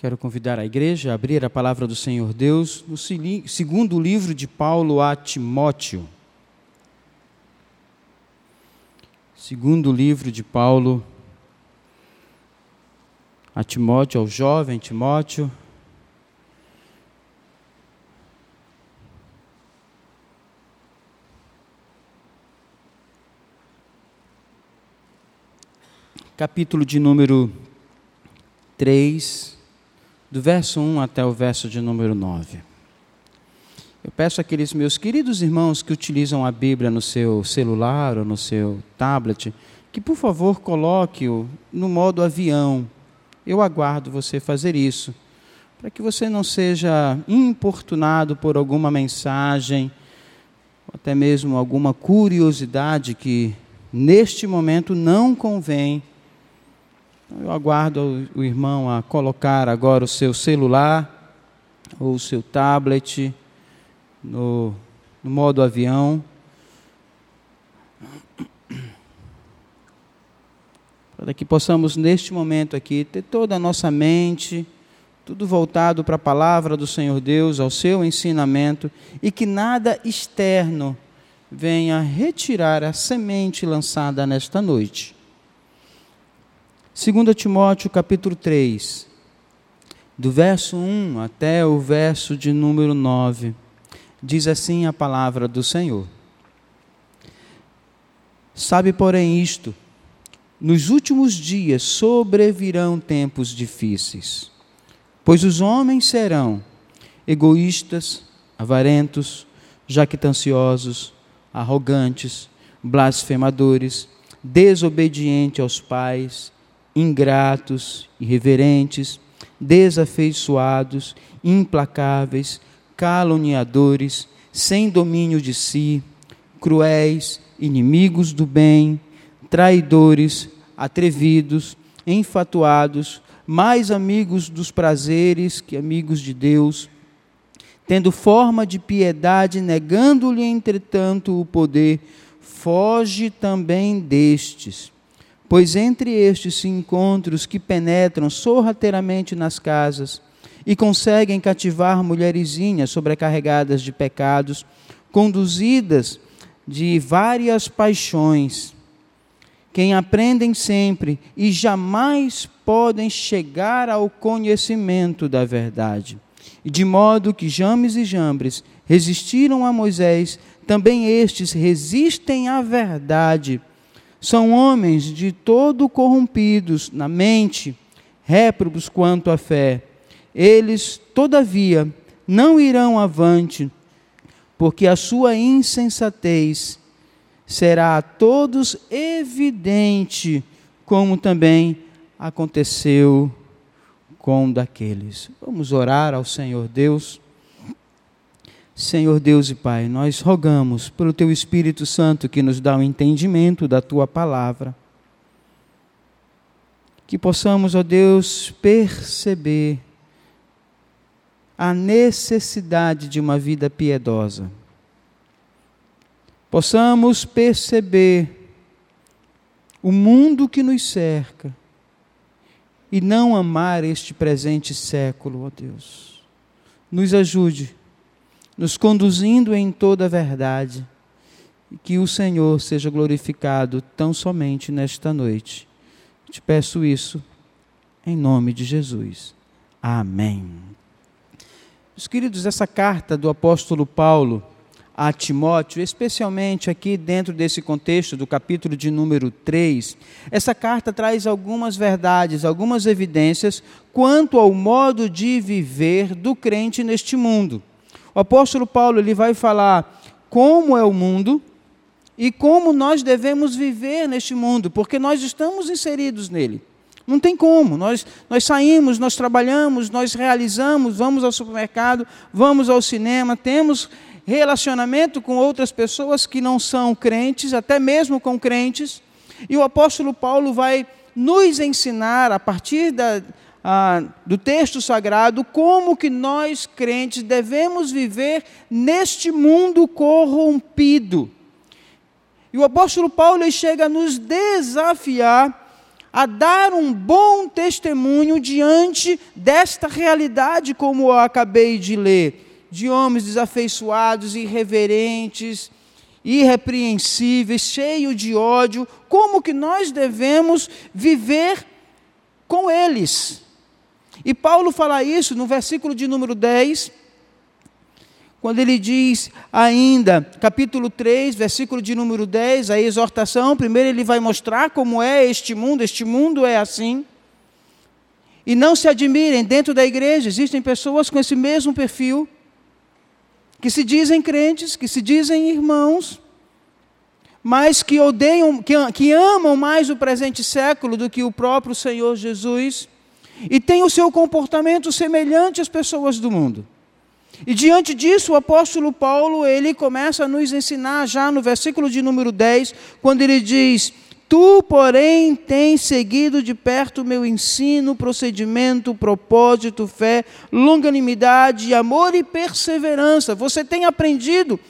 Quero convidar a igreja a abrir a palavra do Senhor Deus no segundo livro de Paulo a Timóteo. Segundo livro de Paulo a Timóteo, ao jovem Timóteo. Capítulo de número 3 do verso 1 até o verso de número 9. Eu peço àqueles meus queridos irmãos que utilizam a Bíblia no seu celular ou no seu tablet, que por favor coloque-o no modo avião. Eu aguardo você fazer isso, para que você não seja importunado por alguma mensagem, ou até mesmo alguma curiosidade que neste momento não convém eu aguardo o irmão a colocar agora o seu celular ou o seu tablet no, no modo avião. Para que possamos, neste momento aqui, ter toda a nossa mente, tudo voltado para a palavra do Senhor Deus, ao seu ensinamento, e que nada externo venha retirar a semente lançada nesta noite 2 Timóteo capítulo 3, do verso 1 até o verso de número 9, diz assim a palavra do Senhor. Sabe, porém, isto: nos últimos dias sobrevirão tempos difíceis, pois os homens serão egoístas, avarentos, jactanciosos, arrogantes, blasfemadores, desobedientes aos pais, ingratos, irreverentes, desafeiçoados, implacáveis, caluniadores, sem domínio de si, cruéis, inimigos do bem, traidores, atrevidos, enfatuados, mais amigos dos prazeres que amigos de Deus, tendo forma de piedade, negando-lhe, entretanto, o poder, foge também destes Pois entre estes se encontram os que penetram sorrateiramente nas casas e conseguem cativar mulherzinhas sobrecarregadas de pecados, conduzidas de várias paixões, quem aprendem sempre e jamais podem chegar ao conhecimento da verdade. E de modo que James e Jambres resistiram a Moisés, também estes resistem à verdade são homens de todo corrompidos na mente, réprobos quanto à fé. Eles, todavia, não irão avante, porque a sua insensatez será a todos evidente, como também aconteceu com daqueles. Vamos orar ao Senhor Deus. Senhor Deus e Pai, nós rogamos pelo Teu Espírito Santo que nos dá o entendimento da Tua palavra. Que possamos, ó Deus, perceber a necessidade de uma vida piedosa. Possamos perceber o mundo que nos cerca e não amar este presente século, ó Deus. Nos ajude nos conduzindo em toda a verdade. E que o Senhor seja glorificado tão somente nesta noite. Te peço isso em nome de Jesus. Amém. Meus queridos, essa carta do apóstolo Paulo a Timóteo, especialmente aqui dentro desse contexto do capítulo de número 3, essa carta traz algumas verdades, algumas evidências quanto ao modo de viver do crente neste mundo. O apóstolo Paulo ele vai falar como é o mundo e como nós devemos viver neste mundo, porque nós estamos inseridos nele. Não tem como. Nós, nós saímos, nós trabalhamos, nós realizamos, vamos ao supermercado, vamos ao cinema, temos relacionamento com outras pessoas que não são crentes, até mesmo com crentes. E o apóstolo Paulo vai nos ensinar, a partir da, ah, do texto sagrado como que nós crentes devemos viver neste mundo corrompido. E o apóstolo Paulo chega a nos desafiar a dar um bom testemunho diante desta realidade, como eu acabei de ler, de homens desafeiçoados, irreverentes, irrepreensíveis, cheios de ódio, como que nós devemos viver com eles? E Paulo fala isso no versículo de número 10, quando ele diz ainda, capítulo 3, versículo de número 10, a exortação, primeiro ele vai mostrar como é este mundo, este mundo é assim. E não se admirem, dentro da igreja existem pessoas com esse mesmo perfil, que se dizem crentes, que se dizem irmãos, mas que odeiam, que, que amam mais o presente século do que o próprio Senhor Jesus, e têm o seu comportamento semelhante às pessoas do mundo. E diante disso, o apóstolo Paulo, ele começa a nos ensinar já no versículo de número 10, quando ele diz: Tu, porém, tens seguido de perto o meu ensino, procedimento, propósito, fé, longanimidade, amor e perseverança. Você tem aprendido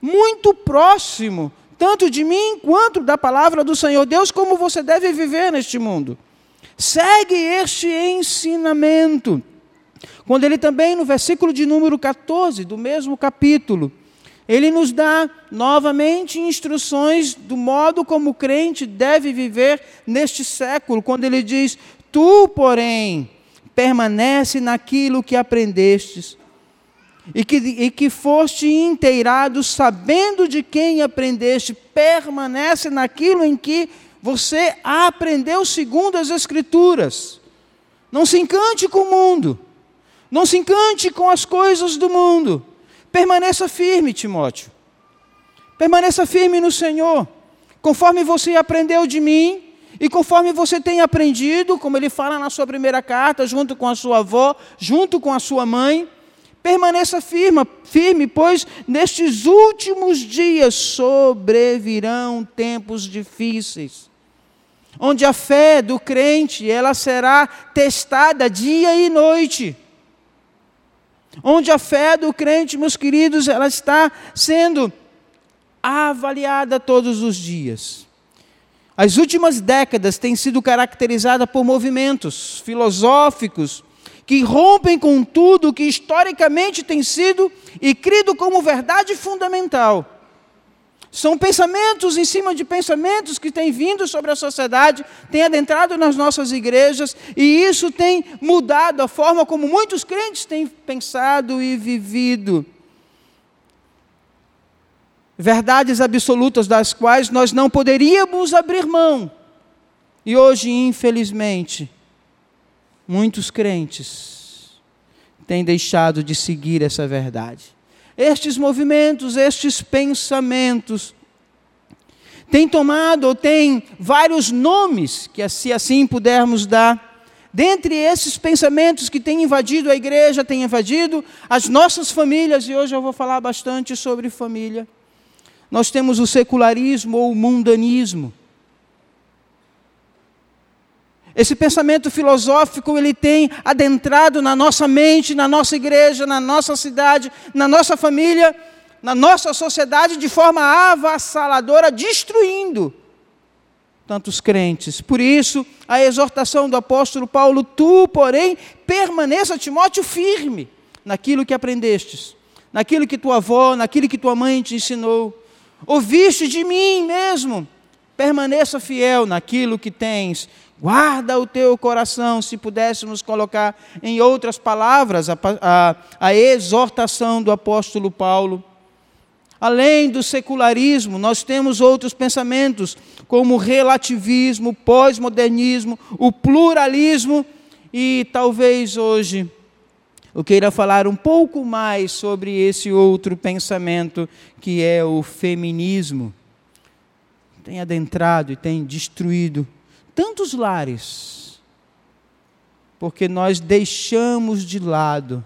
muito próximo, tanto de mim quanto da palavra do Senhor Deus, como você deve viver neste mundo. Segue este ensinamento. Quando ele também, no versículo de número 14 do mesmo capítulo, ele nos dá novamente instruções do modo como o crente deve viver neste século, quando ele diz: Tu, porém, permanece naquilo que aprendestes, e que, e que foste inteirado, sabendo de quem aprendeste, permanece naquilo em que você aprendeu segundo as Escrituras. Não se encante com o mundo. Não se encante com as coisas do mundo. Permaneça firme, Timóteo. Permaneça firme no Senhor. Conforme você aprendeu de mim, e conforme você tem aprendido, como ele fala na sua primeira carta, junto com a sua avó, junto com a sua mãe, permaneça firme, firme, pois nestes últimos dias sobrevirão tempos difíceis, onde a fé do crente ela será testada dia e noite onde a fé do crente, meus queridos, ela está sendo avaliada todos os dias. As últimas décadas têm sido caracterizadas por movimentos filosóficos que rompem com tudo que historicamente tem sido e crido como verdade fundamental. São pensamentos em cima de pensamentos que têm vindo sobre a sociedade, têm adentrado nas nossas igrejas, e isso tem mudado a forma como muitos crentes têm pensado e vivido. Verdades absolutas das quais nós não poderíamos abrir mão. E hoje, infelizmente, muitos crentes têm deixado de seguir essa verdade estes movimentos, estes pensamentos, têm tomado ou têm vários nomes, que se assim pudermos dar. Dentre esses pensamentos que têm invadido a igreja, têm invadido as nossas famílias, e hoje eu vou falar bastante sobre família. Nós temos o secularismo ou o mundanismo. Esse pensamento filosófico ele tem adentrado na nossa mente, na nossa igreja, na nossa cidade, na nossa família, na nossa sociedade de forma avassaladora, destruindo tantos crentes. Por isso, a exortação do apóstolo Paulo: tu, porém, permaneça, Timóteo, firme naquilo que aprendestes, naquilo que tua avó, naquilo que tua mãe te ensinou. Ouviste de mim mesmo, permaneça fiel naquilo que tens Guarda o teu coração, se pudéssemos colocar em outras palavras a, a, a, exortação do apóstolo Paulo. Além do secularismo, nós temos outros pensamentos, como o relativismo, o pós-modernismo, o pluralismo, e talvez hoje eu queira falar um pouco mais sobre esse outro pensamento, que é o feminismo. Tem adentrado e tem destruído tantos lares, porque nós deixamos de lado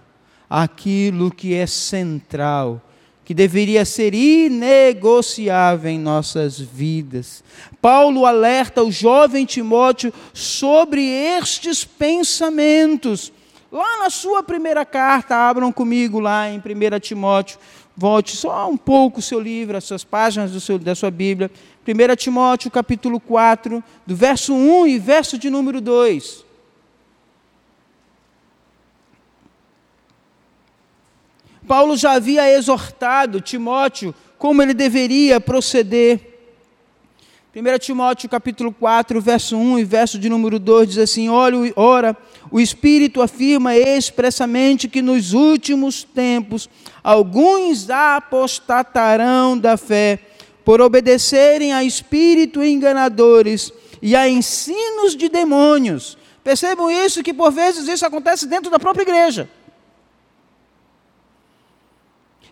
aquilo que é central, que deveria ser inegociável em nossas vidas. Paulo alerta o jovem Timóteo sobre estes pensamentos. Lá na sua primeira carta, abram comigo lá em 1 Timóteo, volte só um pouco o seu livro, as suas páginas seu, da sua Bíblia, 1 Timóteo capítulo 4, do verso 1 e verso de número 2. Paulo já havia exortado Timóteo como ele deveria proceder. 1 Timóteo capítulo 4, verso 1 e verso de número 2 diz assim: Ora, o Espírito afirma expressamente que nos últimos tempos alguns apostatarão da fé por obedecerem a espíritos enganadores e a ensinos de demônios. Percebam isso, que por vezes isso acontece dentro da própria igreja.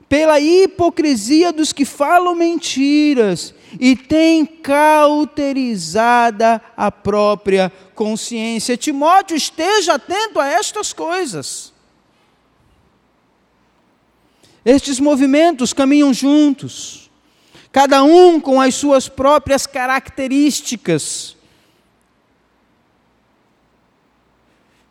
Pela hipocrisia dos que falam mentiras e têm cauterizada a própria consciência. Timóteo, esteja atento a estas coisas. Estes movimentos caminham juntos cada um com as suas próprias características.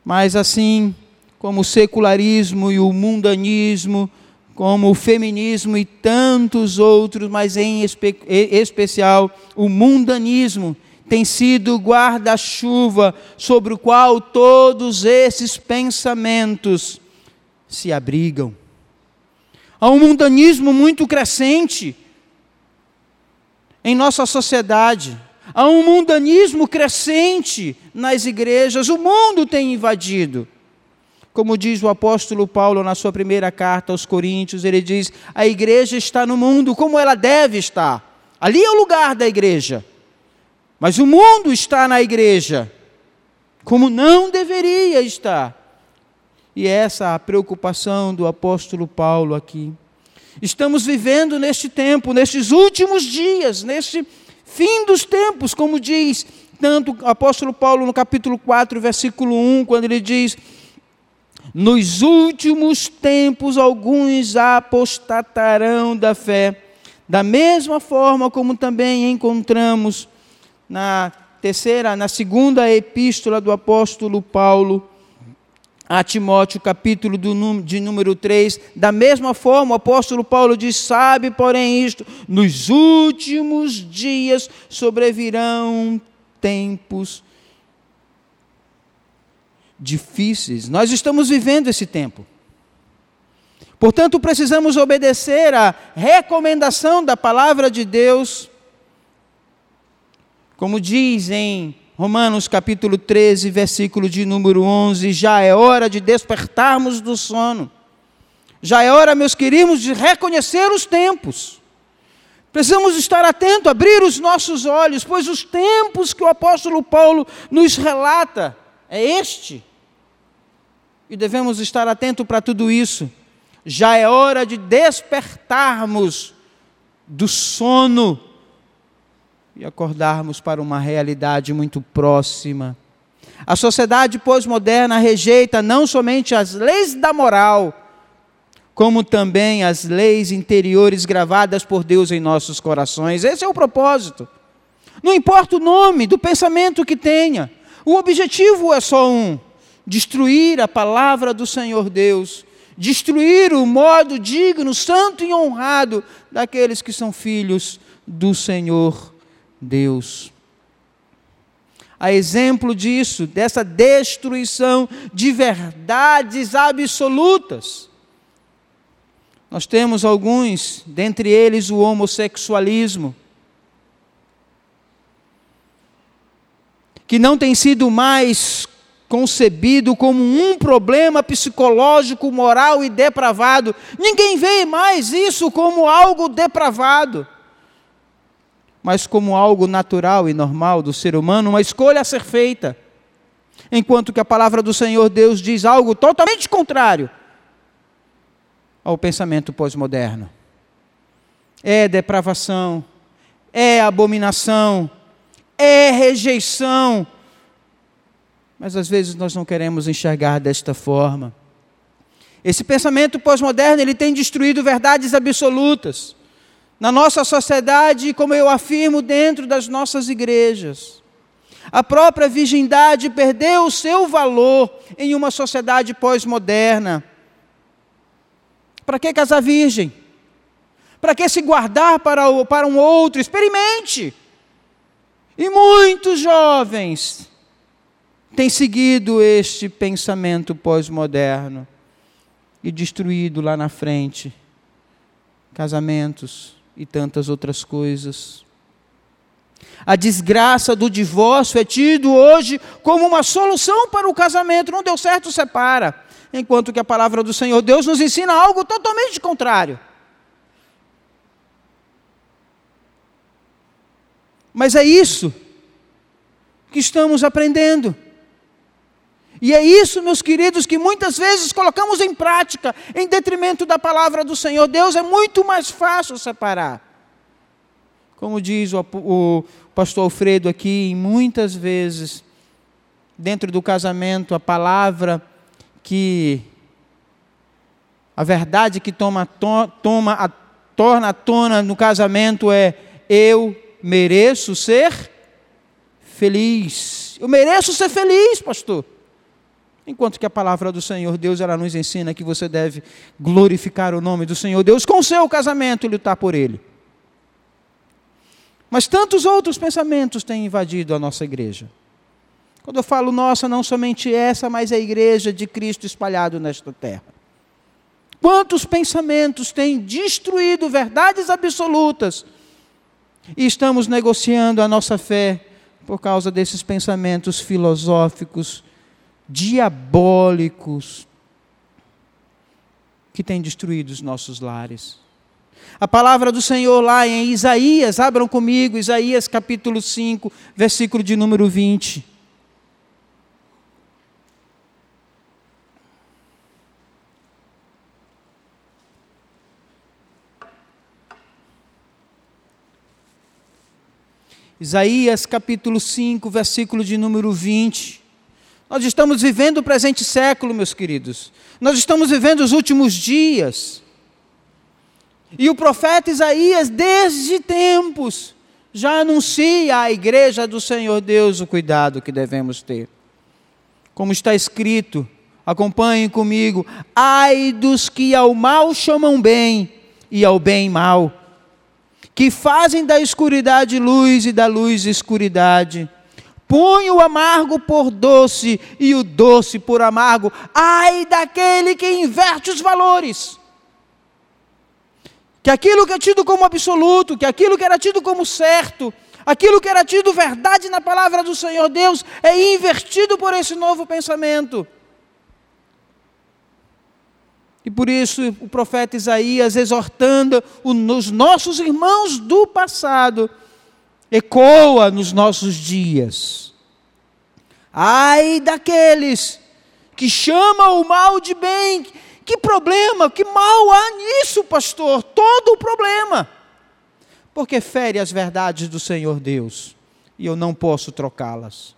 Mas assim como o secularismo e o mundanismo, como o feminismo e tantos outros, mas em espe especial o mundanismo, tem sido guarda-chuva sobre o qual todos esses pensamentos se abrigam. Há um mundanismo muito crescente em nossa sociedade. Há um mundanismo crescente nas igrejas, o mundo tem invadido. Como diz o apóstolo Paulo na sua primeira carta aos Coríntios, ele diz: a igreja está no mundo como ela deve estar. Ali é o lugar da igreja. Mas o mundo está na igreja como não deveria estar. E essa é a preocupação do apóstolo Paulo aqui. Estamos vivendo neste tempo, nestes últimos dias, neste fim dos tempos, como diz tanto o apóstolo Paulo no capítulo 4, versículo 1, quando ele diz: Nos últimos tempos alguns apostatarão da fé, da mesma forma como também encontramos na terceira, na segunda epístola do apóstolo Paulo, a Timóteo, capítulo do, de número 3. Da mesma forma, o apóstolo Paulo diz: Sabe, porém, isto, nos últimos dias sobrevirão tempos difíceis. Nós estamos vivendo esse tempo. Portanto, precisamos obedecer à recomendação da palavra de Deus, como diz em Romanos capítulo 13, versículo de número 11, já é hora de despertarmos do sono. Já é hora, meus queridos, de reconhecer os tempos. Precisamos estar atentos, abrir os nossos olhos, pois os tempos que o apóstolo Paulo nos relata é este. E devemos estar atentos para tudo isso. Já é hora de despertarmos do sono e acordarmos para uma realidade muito próxima. A sociedade pós-moderna rejeita não somente as leis da moral, como também as leis interiores gravadas por Deus em nossos corações. Esse é o propósito. Não importa o nome do pensamento que tenha, o objetivo é só um: destruir a palavra do Senhor Deus, destruir o modo digno, santo e honrado daqueles que são filhos do Senhor Deus. A exemplo disso, dessa destruição de verdades absolutas. Nós temos alguns, dentre eles o homossexualismo, que não tem sido mais concebido como um problema psicológico, moral e depravado. Ninguém vê mais isso como algo depravado mas como algo natural e normal do ser humano, uma escolha a ser feita. Enquanto que a palavra do Senhor Deus diz algo totalmente contrário ao pensamento pós-moderno. É depravação, é abominação, é rejeição. Mas às vezes nós não queremos enxergar desta forma. Esse pensamento pós-moderno, ele tem destruído verdades absolutas na nossa sociedade, como eu afirmo, dentro das nossas igrejas. A própria virgindade perdeu o seu valor em uma sociedade pós-moderna. Para que casar virgem? Para que se guardar para, o, para um outro? Experimente. E muitos jovens têm seguido este pensamento pós-moderno e destruído lá na frente casamentos e tantas outras coisas. A desgraça do divórcio é tido hoje como uma solução para o casamento. Não deu certo, separa. Enquanto que a palavra do Senhor Deus nos ensina algo totalmente contrário. Mas é isso que estamos aprendendo. E é isso, meus queridos, que muitas vezes colocamos em prática, em detrimento da palavra do Senhor. Deus é muito mais fácil separar. Como diz o, o pastor Alfredo aqui, muitas vezes, dentro do casamento, a palavra que. A verdade que toma, to, toma a, torna à tona no casamento é: eu mereço ser feliz. Eu mereço ser feliz, pastor. Enquanto que a palavra do Senhor Deus, ela nos ensina que você deve glorificar o nome do Senhor Deus com o seu casamento e lutar por ele. Mas tantos outros pensamentos têm invadido a nossa igreja. Quando eu falo nossa, não somente essa, mas a igreja de Cristo espalhado nesta terra. Quantos pensamentos têm destruído verdades absolutas e estamos negociando a nossa fé por causa desses pensamentos filosóficos diabólicos que têm destruído os nossos lares. A palavra do Senhor lá em Isaías, abram comigo, Isaías capítulo 5, versículo de número 20. Isaías capítulo 5, versículo de número 20. Nós estamos vivendo o presente século, meus queridos. Nós estamos vivendo os últimos dias. E o profeta Isaías, desde tempos, já anuncia à igreja do Senhor Deus o cuidado que devemos ter. Como está escrito, acompanhem comigo: ai dos que ao mal chamam bem e ao bem mal, que fazem da escuridade luz e da luz escuridade Põe o amargo por doce e o doce por amargo. Ai daquele que inverte os valores. Que aquilo que é tido como absoluto, que aquilo que era tido como certo, aquilo que era tido verdade na palavra do Senhor Deus, é invertido por esse novo pensamento. E por isso o profeta Isaías, exortando os nossos irmãos do passado, ecoa nos nossos dias. Ai daqueles que chamam o mal de bem. Que problema, que mal há nisso, pastor? Todo o problema. Porque fere as verdades do Senhor Deus e eu não posso trocá-las.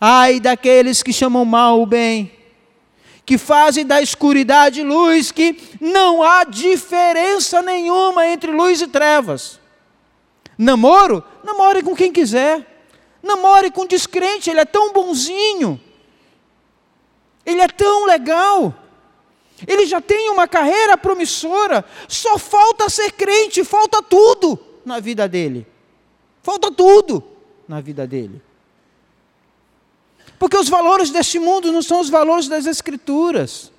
Ai daqueles que chamam mal o bem, que fazem da escuridade luz, que não há diferença nenhuma entre luz e trevas. Namoro? Namore com quem quiser. Namore com descrente, ele é tão bonzinho. Ele é tão legal. Ele já tem uma carreira promissora. Só falta ser crente, falta tudo na vida dele. Falta tudo na vida dele. Porque os valores deste mundo não são os valores das Escrituras.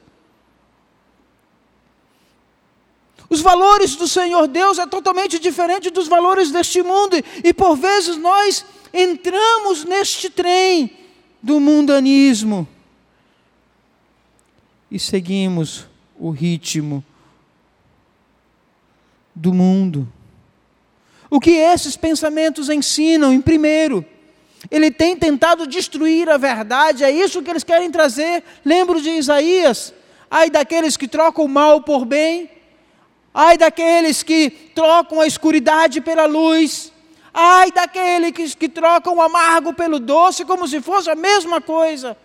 Os valores do Senhor Deus é totalmente diferente dos valores deste mundo e por vezes nós entramos neste trem do mundanismo e seguimos o ritmo do mundo. O que esses pensamentos ensinam? Em primeiro, ele tem tentado destruir a verdade, é isso que eles querem trazer. Lembro de Isaías, ai daqueles que trocam o mal por bem Ai daqueles que trocam a escuridade pela luz. Ai daqueles que, que trocam o amargo pelo doce, como se fosse a mesma coisa.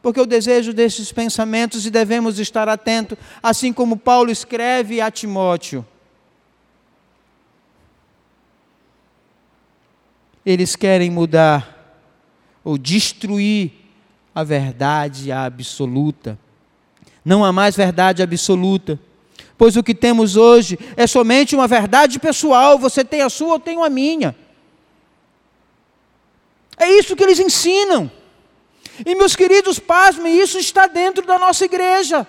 Porque o desejo desses pensamentos e devemos estar atentos, assim como Paulo escreve a Timóteo. Eles querem mudar ou destruir a verdade absoluta. Não há mais verdade absoluta pois o que temos hoje é somente uma verdade pessoal, você tem a sua, eu tenho a minha. É isso que eles ensinam. E meus queridos, pasmem, isso está dentro da nossa igreja.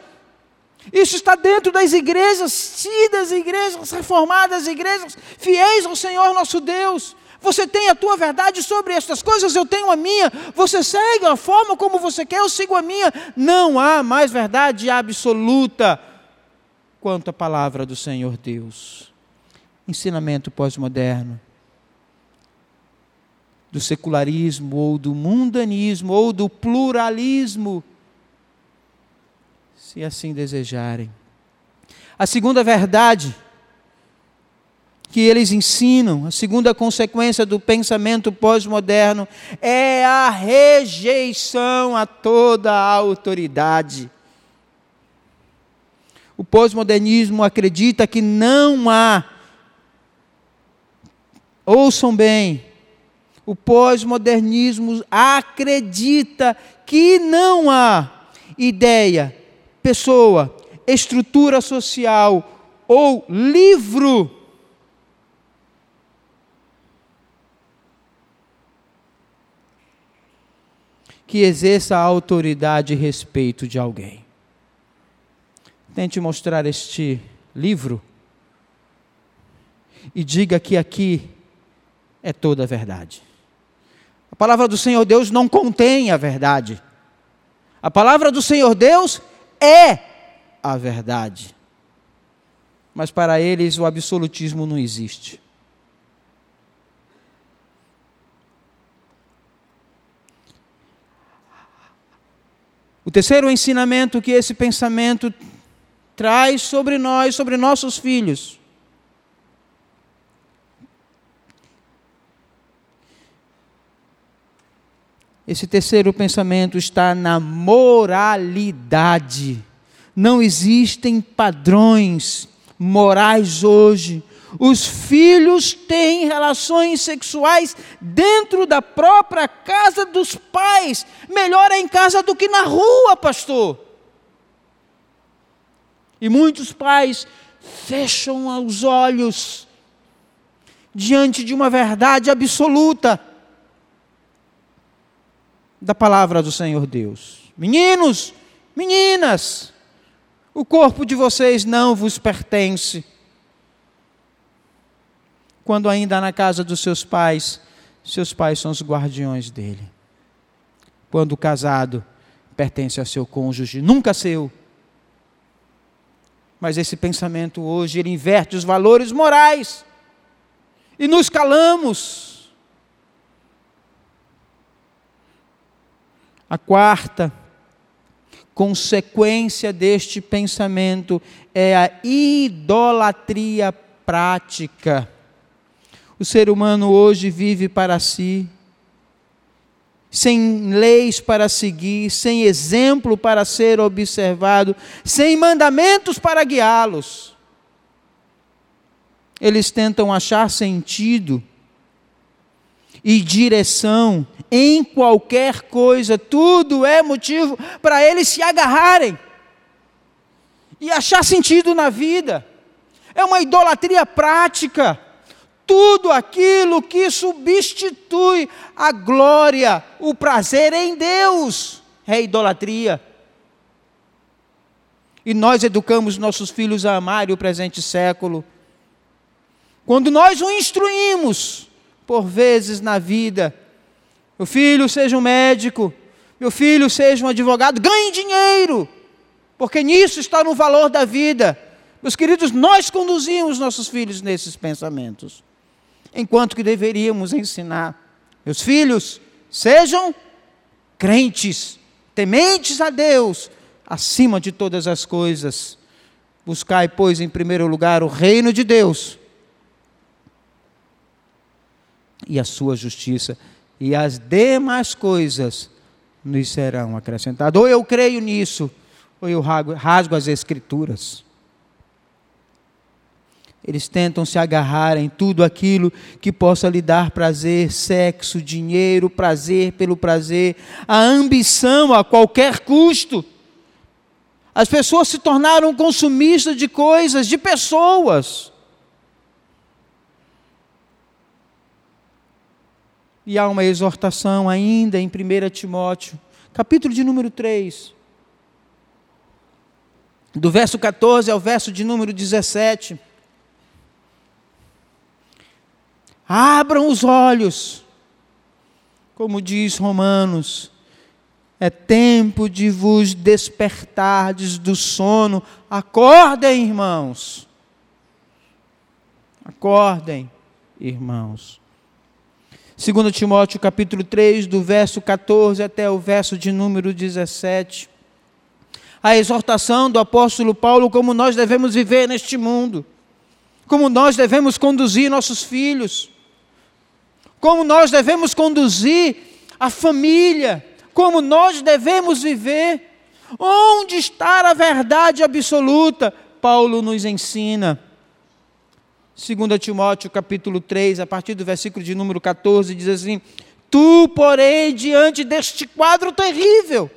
Isso está dentro das igrejas tidas, igrejas reformadas, igrejas fiéis ao Senhor nosso Deus. Você tem a tua verdade sobre estas coisas, eu tenho a minha. Você segue a forma como você quer, eu sigo a minha. Não há mais verdade absoluta quanto à palavra do Senhor Deus. Ensinamento pós-moderno do secularismo ou do mundanismo ou do pluralismo, se assim desejarem. A segunda verdade que eles ensinam, a segunda consequência do pensamento pós-moderno é a rejeição a toda a autoridade. O pós-modernismo acredita que não há, ouçam bem, o pós-modernismo acredita que não há ideia, pessoa, estrutura social ou livro. Que exerça a autoridade e respeito de alguém. Tente mostrar este livro e diga que aqui é toda a verdade. A palavra do Senhor Deus não contém a verdade. A palavra do Senhor Deus é a verdade. Mas para eles o absolutismo não existe. O terceiro ensinamento que esse pensamento traz sobre nós, sobre nossos filhos, Esse terceiro pensamento está na moralidade. Não existem padrões morais hoje. Os filhos têm relações sexuais dentro da própria casa dos pais. Melhor é em casa do que na rua, pastor. E muitos pais fecham os olhos diante de uma verdade absoluta da palavra do Senhor Deus. Meninos, meninas, o corpo de vocês não vos pertence. Quando ainda na casa dos seus pais, seus pais são os guardiões dele. Quando casado, pertence ao seu cônjuge, nunca seu. Mas esse pensamento hoje, ele inverte os valores morais. E nos calamos A quarta consequência deste pensamento é a idolatria prática. O ser humano hoje vive para si, sem leis para seguir, sem exemplo para ser observado, sem mandamentos para guiá-los. Eles tentam achar sentido e direção em qualquer coisa, tudo é motivo para eles se agarrarem e achar sentido na vida. É uma idolatria prática. Tudo aquilo que substitui a glória, o prazer em Deus, é idolatria. E nós educamos nossos filhos a amar o presente século. Quando nós o instruímos, por vezes na vida. Meu filho seja um médico, meu filho seja um advogado, ganhe dinheiro, porque nisso está no valor da vida. Meus queridos, nós conduzimos nossos filhos nesses pensamentos, enquanto que deveríamos ensinar. Meus filhos, sejam crentes, tementes a Deus, acima de todas as coisas. Buscai, pois, em primeiro lugar o reino de Deus e a sua justiça, e as demais coisas nos serão acrescentadas. Ou eu creio nisso, ou eu rasgo as Escrituras. Eles tentam se agarrar em tudo aquilo que possa lhe dar prazer, sexo, dinheiro, prazer pelo prazer, a ambição a qualquer custo. As pessoas se tornaram consumistas de coisas, de pessoas. E há uma exortação ainda em 1 Timóteo, capítulo de número 3, do verso 14 ao verso de número 17. Abram os olhos, como diz Romanos, é tempo de vos despertardes do sono. Acordem, irmãos. Acordem, irmãos. 2 Timóteo capítulo 3, do verso 14 até o verso de número 17. A exortação do apóstolo Paulo como nós devemos viver neste mundo. Como nós devemos conduzir nossos filhos. Como nós devemos conduzir a família como nós devemos viver. Onde está a verdade absoluta? Paulo nos ensina. 2 Timóteo capítulo 3, a partir do versículo de número 14, diz assim: Tu, porém, diante deste quadro terrível,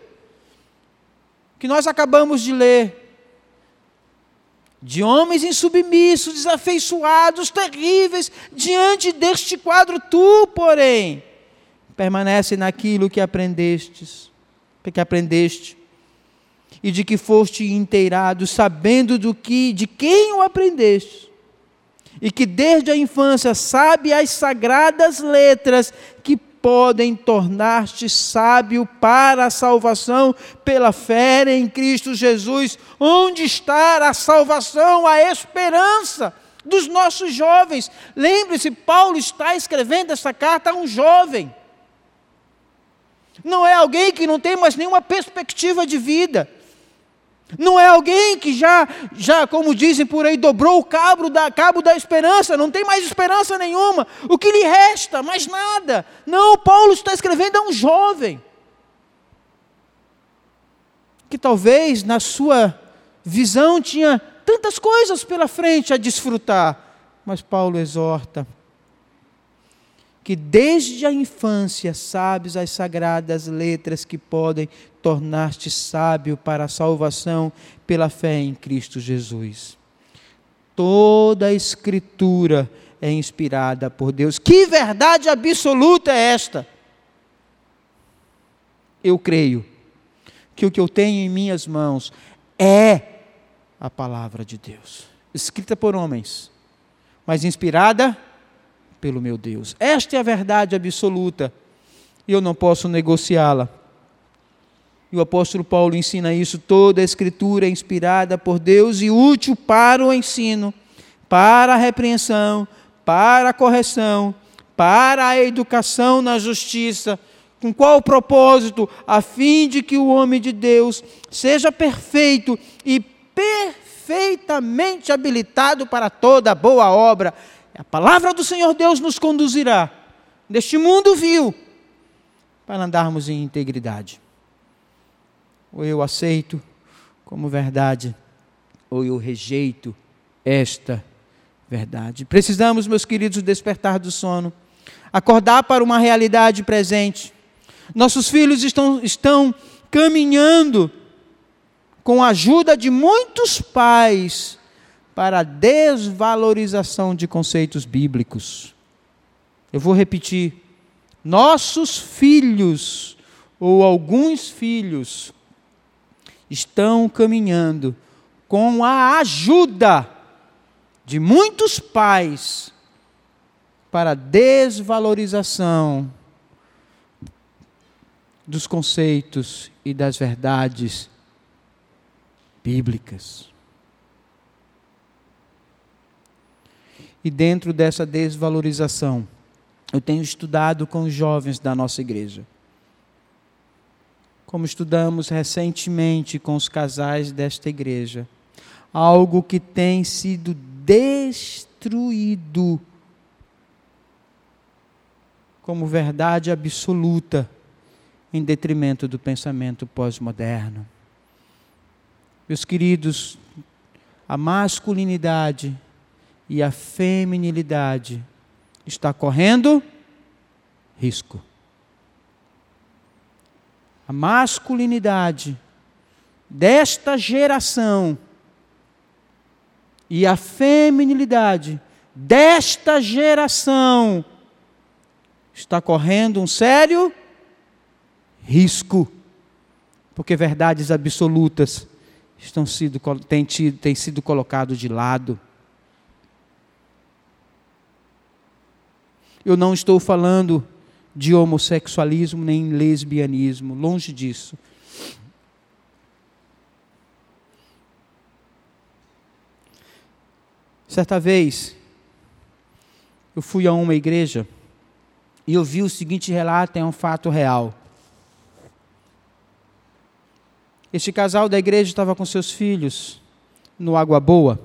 que nós acabamos de ler, de homens insubmissos, desafeiçoados, terríveis, diante deste quadro, tu, porém, permanece naquilo que aprendestes, que aprendeste, e de que foste inteirado, sabendo do que, de quem o aprendeste, e que desde a infância sabe as sagradas letras que podem tornar-te sábio para a salvação pela fé em Cristo Jesus. Onde está a salvação, a esperança dos nossos jovens? Lembre-se, Paulo está escrevendo essa carta a um jovem. Não é alguém que não tem mais nenhuma perspectiva de vida. Não é alguém que já, já, como dizem por aí, dobrou o cabo da, cabo da esperança, não tem mais esperança nenhuma. O que lhe resta? Mais nada. Não, Paulo está escrevendo a um jovem. Que talvez na sua visão tinha tantas coisas pela frente a desfrutar. Mas Paulo exorta: que desde a infância sabes as sagradas letras que podem tornar-te sábio para a salvação pela fé em Cristo Jesus. Toda a Escritura é inspirada por Deus. Que verdade absoluta é esta? Eu creio que o que eu tenho em minhas mãos é a palavra de Deus, escrita por homens, mas inspirada pelo meu Deus. Esta é a verdade absoluta e eu não posso negociá-la. E o apóstolo Paulo ensina isso: toda a escritura é inspirada por Deus e útil para o ensino, para a repreensão, para a correção, para a educação na justiça. Com qual propósito? A fim de que o homem de Deus seja perfeito e perfeitamente habilitado para toda boa obra. A palavra do Senhor Deus nos conduzirá deste mundo vil para andarmos em integridade. Ou eu aceito como verdade, ou eu rejeito esta verdade. Precisamos, meus queridos, despertar do sono, acordar para uma realidade presente. Nossos filhos estão, estão caminhando com a ajuda de muitos pais para a desvalorização de conceitos bíblicos. Eu vou repetir: nossos filhos, ou alguns filhos, estão caminhando com a ajuda de muitos pais para a desvalorização dos conceitos e das verdades bíblicas. E dentro dessa desvalorização, eu tenho estudado com os jovens da nossa igreja. Como estudamos recentemente com os casais desta igreja, algo que tem sido destruído como verdade absoluta em detrimento do pensamento pós-moderno. Meus queridos, a masculinidade e a feminilidade está correndo risco. A masculinidade desta geração e a feminilidade desta geração está correndo um sério risco, porque verdades absolutas estão sido, têm, tido, têm sido colocadas de lado. Eu não estou falando de homossexualismo nem lesbianismo, longe disso. Certa vez, eu fui a uma igreja e eu vi o seguinte relato, é um fato real. Este casal da igreja estava com seus filhos no Água Boa.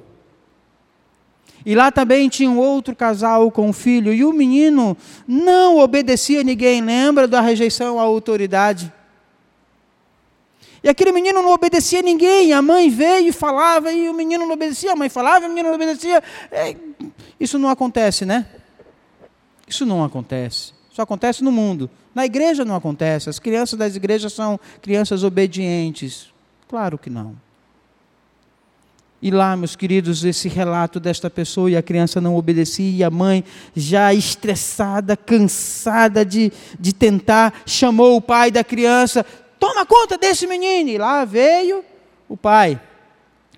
E lá também tinha um outro casal com um filho, e o menino não obedecia a ninguém, lembra da rejeição à autoridade. E aquele menino não obedecia a ninguém, a mãe veio e falava, e o menino não obedecia, a mãe falava, e o menino não obedecia. É, isso não acontece, né? Isso não acontece. Isso acontece no mundo. Na igreja não acontece. As crianças das igrejas são crianças obedientes. Claro que não. E lá, meus queridos, esse relato desta pessoa e a criança não obedecia, e a mãe, já estressada, cansada de, de tentar, chamou o pai da criança: toma conta desse menino. E lá veio o pai.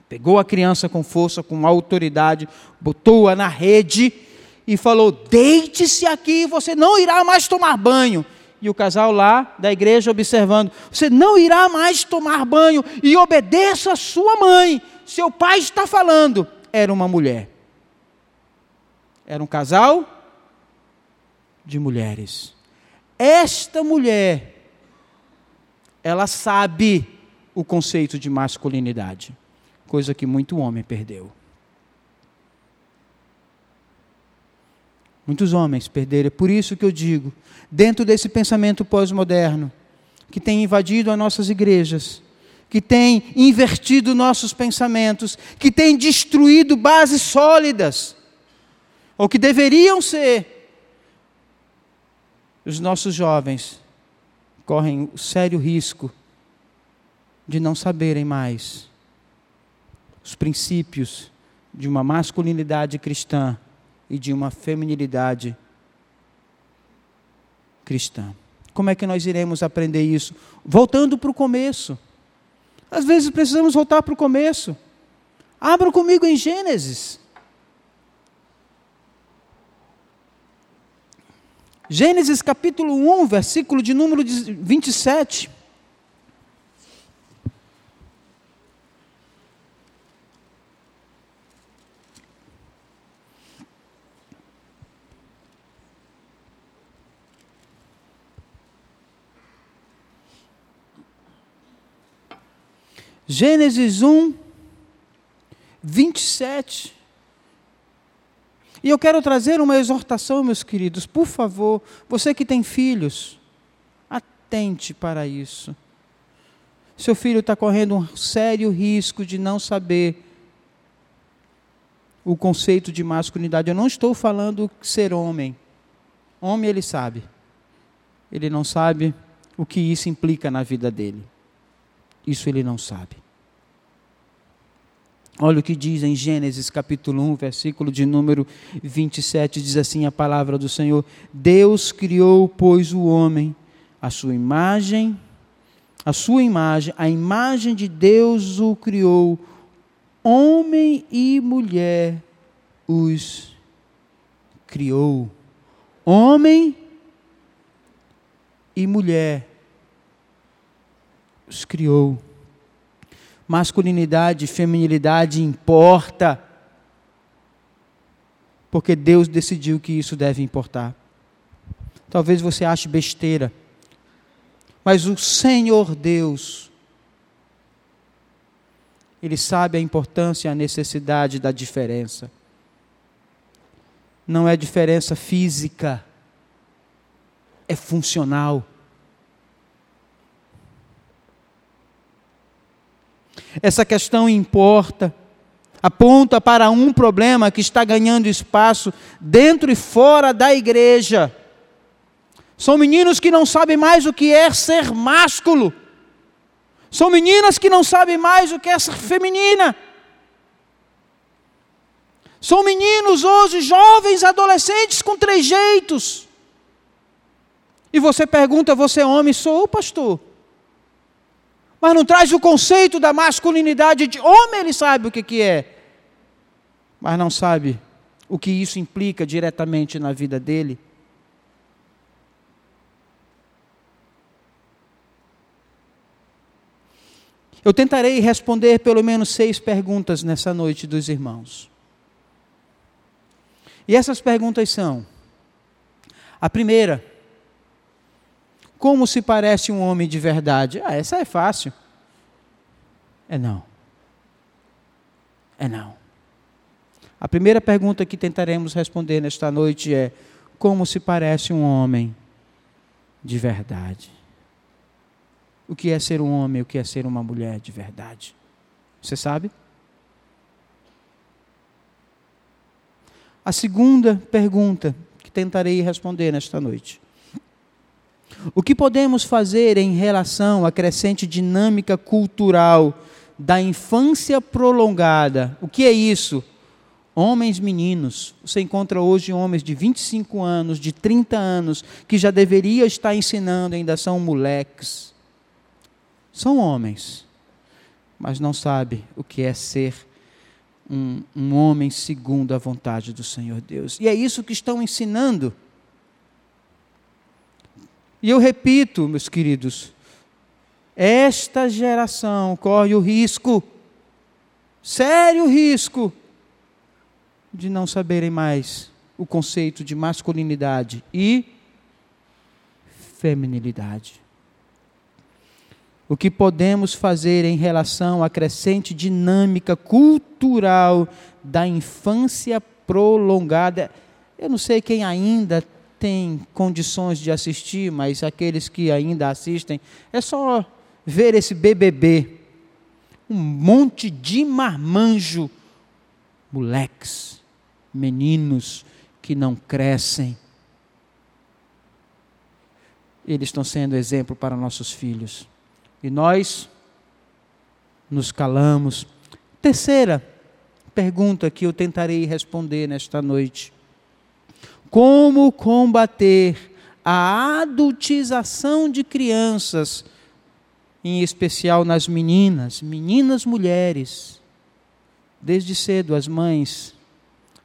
Pegou a criança com força, com autoridade, botou-a na rede e falou: Deite-se aqui, você não irá mais tomar banho. E o casal lá da igreja observando: Você não irá mais tomar banho e obedeça a sua mãe seu pai está falando, era uma mulher. Era um casal de mulheres. Esta mulher, ela sabe o conceito de masculinidade, coisa que muito homem perdeu. Muitos homens perderam. É por isso que eu digo, dentro desse pensamento pós-moderno, que tem invadido as nossas igrejas, que tem invertido nossos pensamentos, que tem destruído bases sólidas, ou que deveriam ser. Os nossos jovens correm o sério risco de não saberem mais os princípios de uma masculinidade cristã e de uma feminilidade cristã. Como é que nós iremos aprender isso? Voltando para o começo. Às vezes precisamos voltar para o começo. Abra comigo em Gênesis. Gênesis capítulo 1, versículo de número 27. Gênesis 1, 27. E eu quero trazer uma exortação, meus queridos, por favor, você que tem filhos, atente para isso. Seu filho está correndo um sério risco de não saber o conceito de masculinidade. Eu não estou falando ser homem. Homem ele sabe. Ele não sabe o que isso implica na vida dele. Isso ele não sabe. Olha o que diz em Gênesis capítulo 1, versículo de número 27, diz assim a palavra do Senhor: Deus criou, pois, o homem, a sua imagem, a sua imagem, a imagem de Deus o criou, homem e mulher os criou. Homem e mulher os criou. Masculinidade e feminilidade importa. Porque Deus decidiu que isso deve importar. Talvez você ache besteira. Mas o Senhor Deus, Ele sabe a importância e a necessidade da diferença. Não é diferença física, é funcional. Essa questão importa, aponta para um problema que está ganhando espaço dentro e fora da igreja. São meninos que não sabem mais o que é ser másculo. São meninas que não sabem mais o que é ser feminina. São meninos hoje, jovens, adolescentes com três jeitos. E você pergunta: você é homem? Sou, pastor. Mas não traz o conceito da masculinidade de homem, ele sabe o que, que é. Mas não sabe o que isso implica diretamente na vida dele. Eu tentarei responder pelo menos seis perguntas nessa noite dos irmãos. E essas perguntas são: a primeira, como se parece um homem de verdade? Ah, essa é fácil. É não. É não. A primeira pergunta que tentaremos responder nesta noite é: como se parece um homem de verdade? O que é ser um homem, o que é ser uma mulher de verdade? Você sabe? A segunda pergunta que tentarei responder nesta noite. O que podemos fazer em relação à crescente dinâmica cultural da infância prolongada? O que é isso? Homens meninos. Você encontra hoje homens de 25 anos, de 30 anos, que já deveria estar ensinando, ainda são moleques. São homens, mas não sabe o que é ser um, um homem segundo a vontade do Senhor Deus. E é isso que estão ensinando. E eu repito, meus queridos, esta geração corre o risco, sério risco, de não saberem mais o conceito de masculinidade e feminilidade o que podemos fazer em relação à crescente dinâmica cultural da infância prolongada. Eu não sei quem ainda tem condições de assistir, mas aqueles que ainda assistem, é só ver esse BBB. Um monte de marmanjo, moleques, meninos que não crescem. Eles estão sendo exemplo para nossos filhos. E nós nos calamos. Terceira pergunta que eu tentarei responder nesta noite: Como combater a adultização de crianças, em especial nas meninas, meninas mulheres? Desde cedo as mães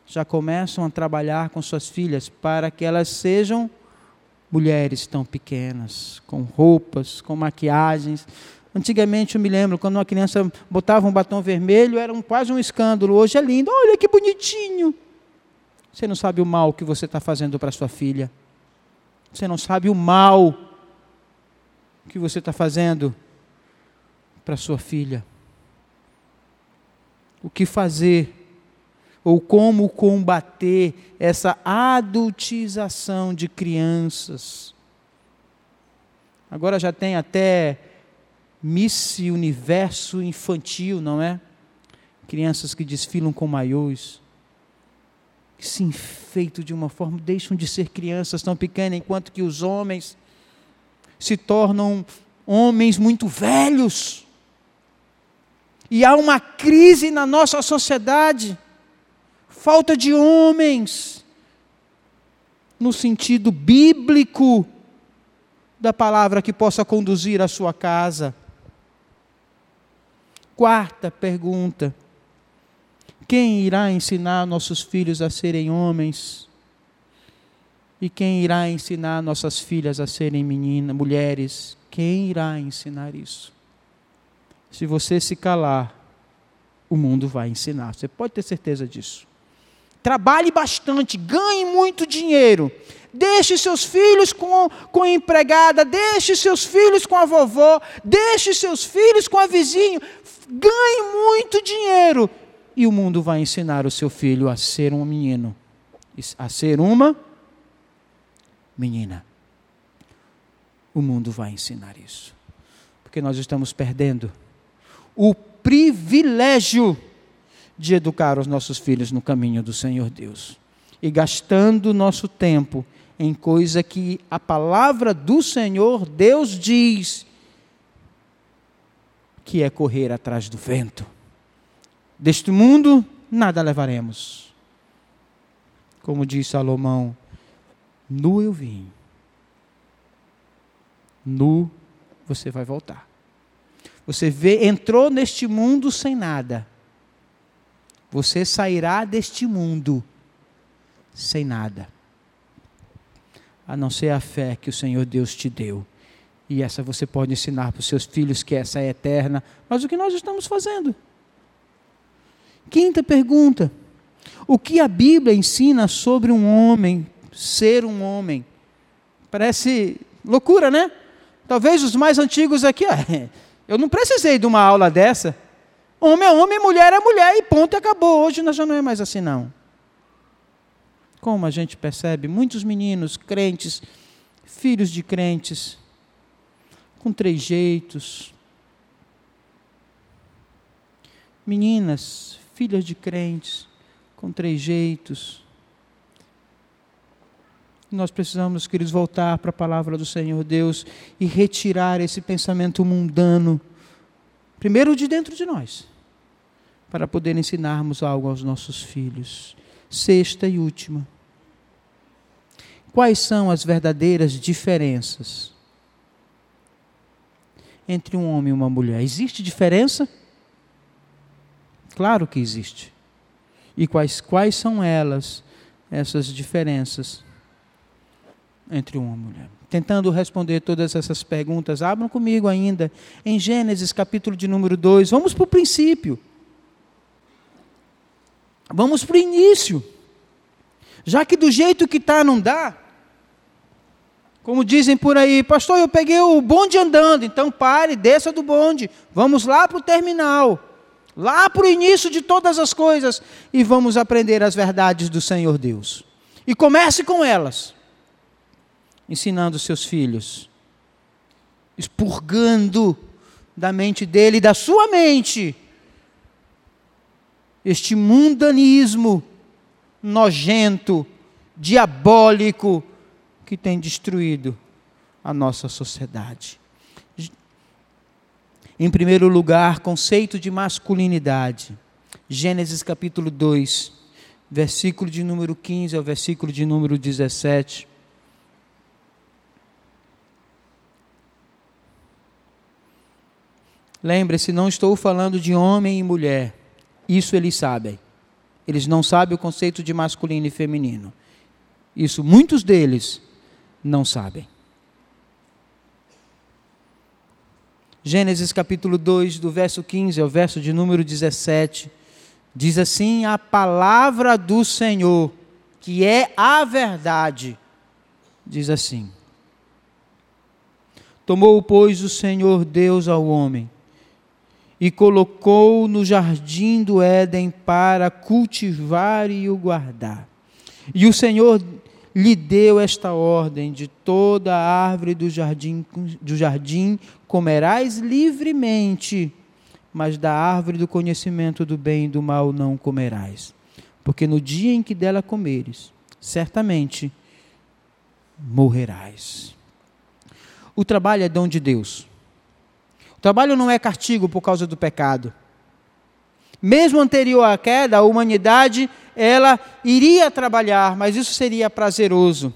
já começam a trabalhar com suas filhas para que elas sejam mulheres tão pequenas, com roupas, com maquiagens. Antigamente eu me lembro, quando uma criança botava um batom vermelho, era um, quase um escândalo. Hoje é lindo, olha que bonitinho. Você não sabe o mal que você está fazendo para sua filha. Você não sabe o mal que você está fazendo para sua filha. O que fazer ou como combater essa adultização de crianças. Agora já tem até Miss Universo Infantil, não é? Crianças que desfilam com maiôs, se enfeitam de uma forma, deixam de ser crianças tão pequenas, enquanto que os homens se tornam homens muito velhos. E há uma crise na nossa sociedade falta de homens, no sentido bíblico da palavra que possa conduzir a sua casa. Quarta pergunta: quem irá ensinar nossos filhos a serem homens? E quem irá ensinar nossas filhas a serem meninas, mulheres? Quem irá ensinar isso? Se você se calar, o mundo vai ensinar. Você pode ter certeza disso. Trabalhe bastante, ganhe muito dinheiro. Deixe seus filhos com, com a empregada, deixe seus filhos com a vovó, deixe seus filhos com a vizinha. Ganhe muito dinheiro. E o mundo vai ensinar o seu filho a ser um menino, a ser uma menina. O mundo vai ensinar isso. Porque nós estamos perdendo o privilégio de educar os nossos filhos no caminho do Senhor Deus. E gastando nosso tempo em coisa que a palavra do Senhor Deus diz que é correr atrás do vento. Deste mundo nada levaremos. Como diz Salomão, nu eu vim nu você vai voltar. Você vê, entrou neste mundo sem nada. Você sairá deste mundo sem nada. A não ser a fé que o Senhor Deus te deu. E essa você pode ensinar para os seus filhos que essa é eterna. Mas o que nós estamos fazendo? Quinta pergunta: O que a Bíblia ensina sobre um homem, ser um homem? Parece loucura, né? Talvez os mais antigos aqui, ó, eu não precisei de uma aula dessa. Homem é homem, mulher é mulher e ponto, acabou. Hoje nós já não é mais assim, não. Como a gente percebe, muitos meninos crentes, filhos de crentes, com trejeitos, meninas, filhas de crentes, com trejeitos. Nós precisamos, queridos, voltar para a palavra do Senhor Deus e retirar esse pensamento mundano, primeiro de dentro de nós, para poder ensinarmos algo aos nossos filhos. Sexta e última. Quais são as verdadeiras diferenças entre um homem e uma mulher? Existe diferença? Claro que existe. E quais, quais são elas, essas diferenças entre uma mulher? Tentando responder todas essas perguntas, abram comigo ainda em Gênesis capítulo de número 2. Vamos para o princípio. Vamos para o início. Já que do jeito que está não dá, como dizem por aí, pastor, eu peguei o bonde andando, então pare, desça do bonde, vamos lá para o terminal, lá para o início de todas as coisas, e vamos aprender as verdades do Senhor Deus. E comece com elas, ensinando seus filhos, expurgando da mente dele e da sua mente este mundanismo nojento, diabólico, que tem destruído a nossa sociedade. Em primeiro lugar, conceito de masculinidade. Gênesis capítulo 2, versículo de número 15 ao versículo de número 17. Lembre-se, não estou falando de homem e mulher. Isso eles sabem. Eles não sabem o conceito de masculino e feminino. Isso muitos deles não sabem. Gênesis capítulo 2, do verso 15 ao verso de número 17, diz assim: A palavra do Senhor, que é a verdade, diz assim: Tomou, pois, o Senhor Deus ao homem e colocou no jardim do Éden para cultivar e o guardar. E o Senhor lhe deu esta ordem: de toda a árvore do jardim, do jardim comerás livremente, mas da árvore do conhecimento do bem e do mal não comerás. Porque no dia em que dela comeres, certamente morrerás. O trabalho é dom de Deus. O trabalho não é castigo por causa do pecado. Mesmo anterior à queda, a humanidade ela iria trabalhar, mas isso seria prazeroso.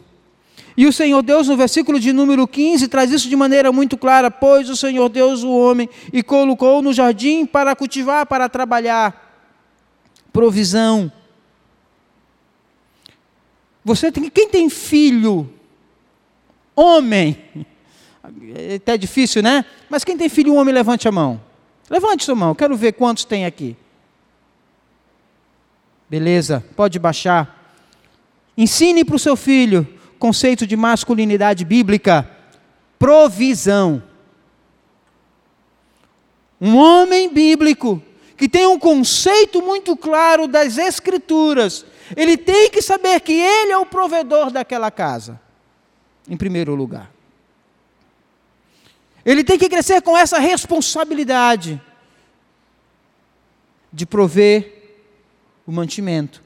E o Senhor Deus, no versículo de número 15, traz isso de maneira muito clara: Pois o Senhor Deus o homem e colocou no jardim para cultivar, para trabalhar. Provisão. Você tem, quem tem filho, homem, é até difícil, né? Mas quem tem filho homem, levante a mão. Levante sua mão, quero ver quantos tem aqui. Beleza, pode baixar. Ensine para o seu filho conceito de masculinidade bíblica, provisão. Um homem bíblico que tem um conceito muito claro das Escrituras, ele tem que saber que ele é o provedor daquela casa, em primeiro lugar. Ele tem que crescer com essa responsabilidade de prover o mantimento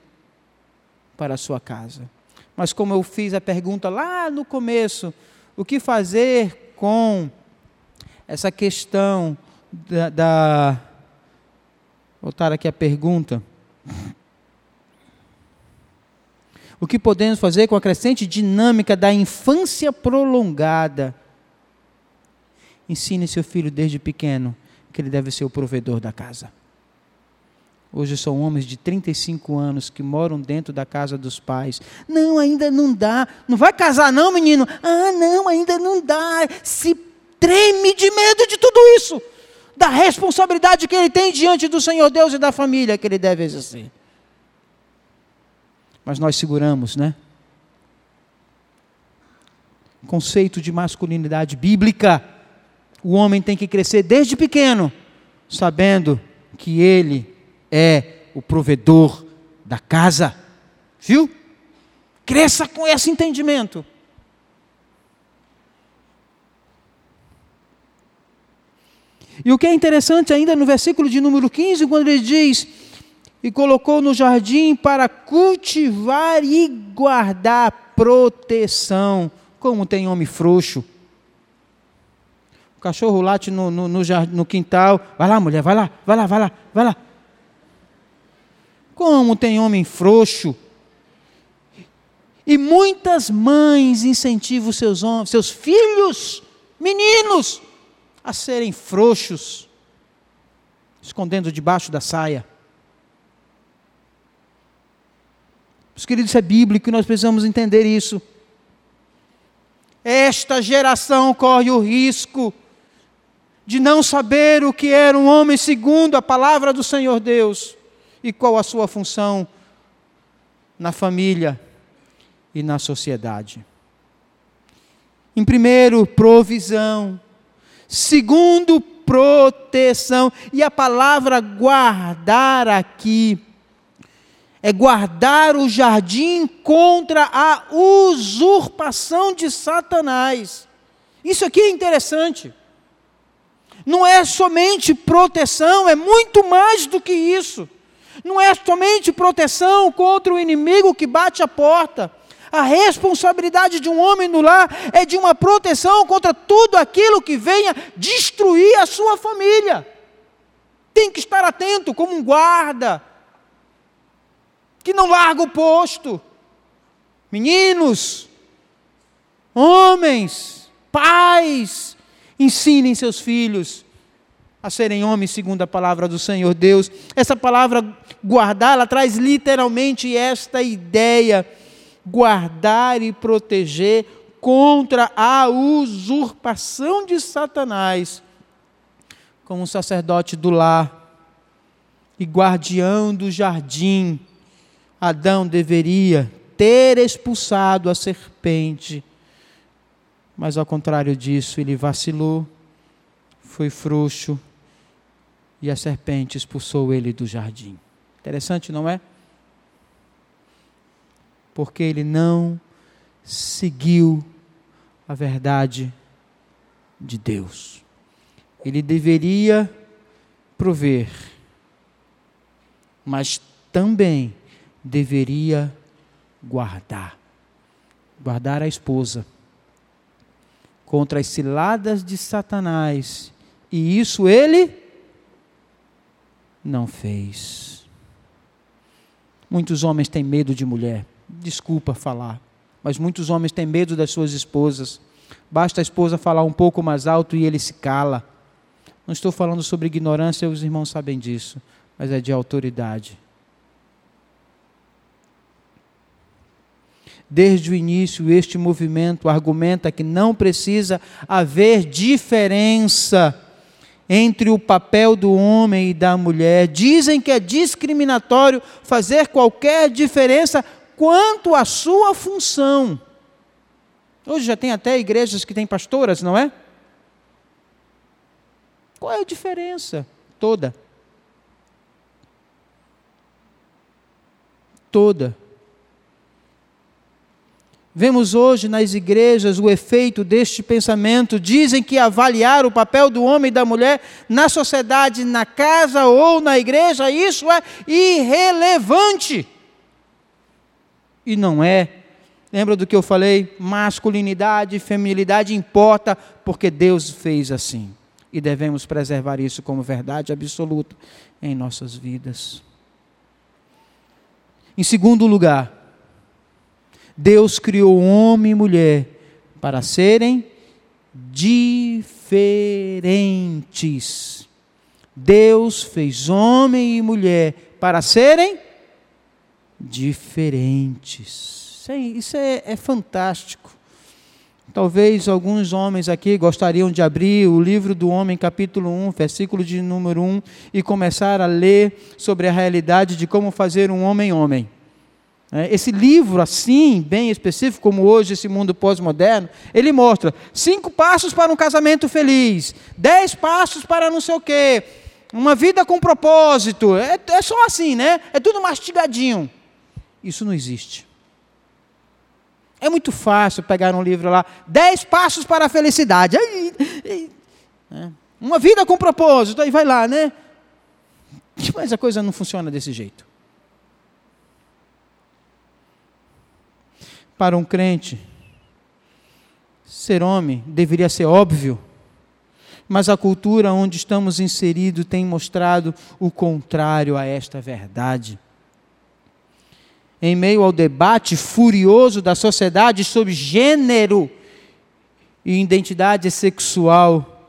para a sua casa. Mas como eu fiz a pergunta lá no começo, o que fazer com essa questão da, da voltar aqui a pergunta. O que podemos fazer com a crescente dinâmica da infância prolongada? ensine seu filho desde pequeno que ele deve ser o provedor da casa. Hoje são homens de 35 anos que moram dentro da casa dos pais. Não, ainda não dá. Não vai casar, não, menino? Ah, não, ainda não dá. Se treme de medo de tudo isso. Da responsabilidade que ele tem diante do Senhor Deus e da família que ele deve exercer. Mas nós seguramos, né? Conceito de masculinidade bíblica. O homem tem que crescer desde pequeno, sabendo que ele é o provedor da casa. Viu? Cresça com esse entendimento. E o que é interessante ainda no versículo de número 15, quando ele diz: E colocou no jardim para cultivar e guardar proteção, como tem homem frouxo. O cachorro late no, no, no, no quintal. Vai lá, mulher, vai lá, vai lá, vai lá, vai lá. Como tem homem frouxo. E muitas mães incentivam seus, seus filhos, meninos, a serem frouxos, escondendo debaixo da saia. Os queridos, isso é bíblico e nós precisamos entender isso. Esta geração corre o risco de não saber o que era um homem segundo a palavra do Senhor Deus e qual a sua função na família e na sociedade. Em primeiro, provisão. Segundo, proteção. E a palavra guardar aqui é guardar o jardim contra a usurpação de Satanás. Isso aqui é interessante. Não é somente proteção, é muito mais do que isso não é somente proteção contra o inimigo que bate a porta. A responsabilidade de um homem no lar é de uma proteção contra tudo aquilo que venha destruir a sua família. Tem que estar atento como um guarda, que não larga o posto. Meninos, homens, pais, ensinem seus filhos a serem homens segundo a palavra do Senhor Deus. Essa palavra guardar, ela traz literalmente esta ideia: guardar e proteger contra a usurpação de Satanás. Como sacerdote do lar e guardião do jardim, Adão deveria ter expulsado a serpente, mas ao contrário disso, ele vacilou, foi frouxo e a serpente expulsou ele do jardim. Interessante, não é? Porque ele não seguiu a verdade de Deus. Ele deveria prover, mas também deveria guardar guardar a esposa contra as ciladas de Satanás. E isso ele não fez. Muitos homens têm medo de mulher. Desculpa falar, mas muitos homens têm medo das suas esposas. Basta a esposa falar um pouco mais alto e ele se cala. Não estou falando sobre ignorância, os irmãos sabem disso, mas é de autoridade. Desde o início, este movimento argumenta que não precisa haver diferença entre o papel do homem e da mulher. Dizem que é discriminatório fazer qualquer diferença quanto à sua função. Hoje já tem até igrejas que têm pastoras, não é? Qual é a diferença? Toda. Toda. Vemos hoje nas igrejas o efeito deste pensamento. Dizem que avaliar o papel do homem e da mulher na sociedade, na casa ou na igreja, isso é irrelevante. E não é. Lembra do que eu falei? Masculinidade e feminilidade importa porque Deus fez assim. E devemos preservar isso como verdade absoluta em nossas vidas. Em segundo lugar, Deus criou homem e mulher para serem diferentes. Deus fez homem e mulher para serem diferentes. Isso é, isso é, é fantástico. Talvez alguns homens aqui gostariam de abrir o livro do homem, capítulo 1, versículo de número 1, e começar a ler sobre a realidade de como fazer um homem homem. É, esse livro, assim, bem específico, como hoje esse mundo pós-moderno, ele mostra cinco passos para um casamento feliz, dez passos para não sei o quê, uma vida com propósito. É, é só assim, né? É tudo mastigadinho. Isso não existe. É muito fácil pegar um livro lá, dez passos para a felicidade. É. Uma vida com propósito, aí vai lá, né? Mas a coisa não funciona desse jeito. Para um crente, ser homem deveria ser óbvio, mas a cultura onde estamos inseridos tem mostrado o contrário a esta verdade. Em meio ao debate furioso da sociedade sobre gênero e identidade sexual,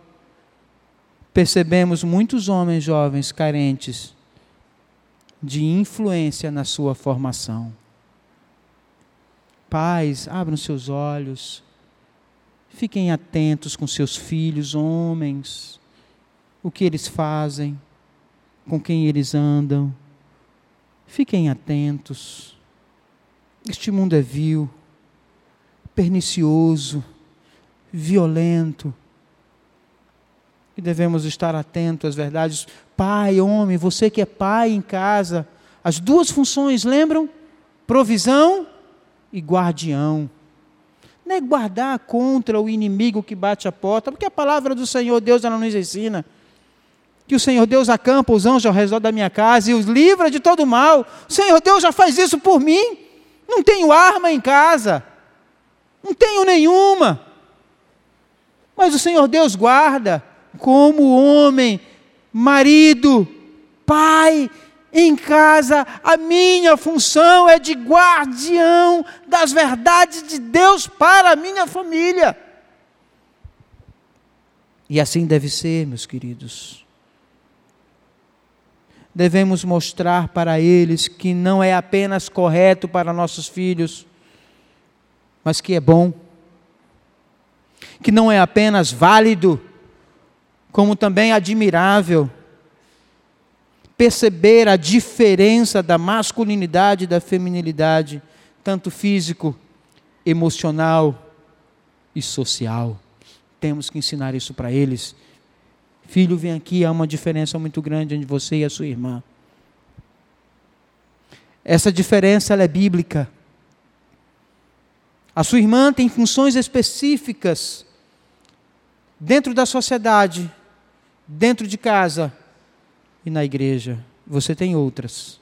percebemos muitos homens jovens carentes de influência na sua formação. Pais, abram seus olhos, fiquem atentos com seus filhos, homens, o que eles fazem, com quem eles andam. Fiquem atentos. Este mundo é vil, pernicioso, violento. E devemos estar atentos às verdades. Pai, homem, você que é pai em casa, as duas funções, lembram? Provisão e guardião. Não é guardar contra o inimigo que bate a porta, porque a palavra do Senhor Deus ela nos ensina que o Senhor Deus acampa os anjos ao redor da minha casa e os livra de todo mal. O Senhor Deus já faz isso por mim. Não tenho arma em casa. Não tenho nenhuma. Mas o Senhor Deus guarda como homem, marido, pai, em casa, a minha função é de guardião das verdades de Deus para a minha família. E assim deve ser, meus queridos. Devemos mostrar para eles que não é apenas correto para nossos filhos, mas que é bom, que não é apenas válido, como também admirável perceber a diferença da masculinidade e da feminilidade, tanto físico, emocional e social. Temos que ensinar isso para eles. Filho, vem aqui, há uma diferença muito grande entre você e a sua irmã. Essa diferença é bíblica. A sua irmã tem funções específicas dentro da sociedade, dentro de casa, e na igreja você tem outras.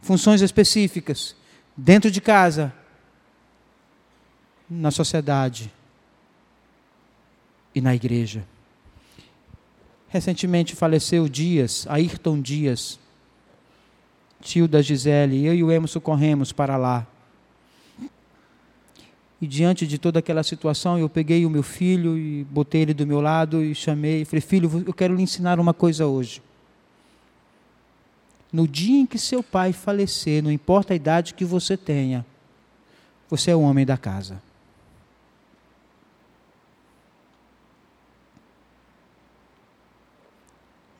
Funções específicas, dentro de casa, na sociedade e na igreja. Recentemente faleceu Dias, Ayrton Dias, tio da Gisele, eu e o Emerson corremos para lá. E diante de toda aquela situação, eu peguei o meu filho e botei ele do meu lado e chamei, e falei: "Filho, eu quero lhe ensinar uma coisa hoje no dia em que seu pai falecer, não importa a idade que você tenha, você é o homem da casa.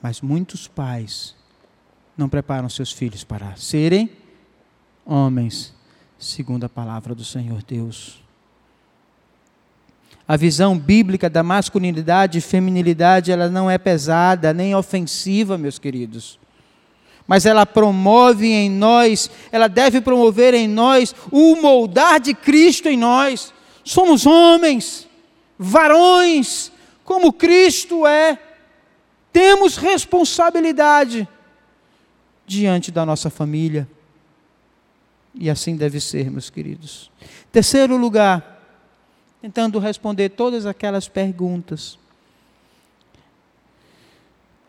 Mas muitos pais não preparam seus filhos para serem homens, segundo a palavra do Senhor Deus. A visão bíblica da masculinidade e feminilidade, ela não é pesada nem ofensiva, meus queridos mas ela promove em nós, ela deve promover em nós o moldar de Cristo em nós. Somos homens, varões, como Cristo é. Temos responsabilidade diante da nossa família. E assim deve ser, meus queridos. Terceiro lugar, tentando responder todas aquelas perguntas.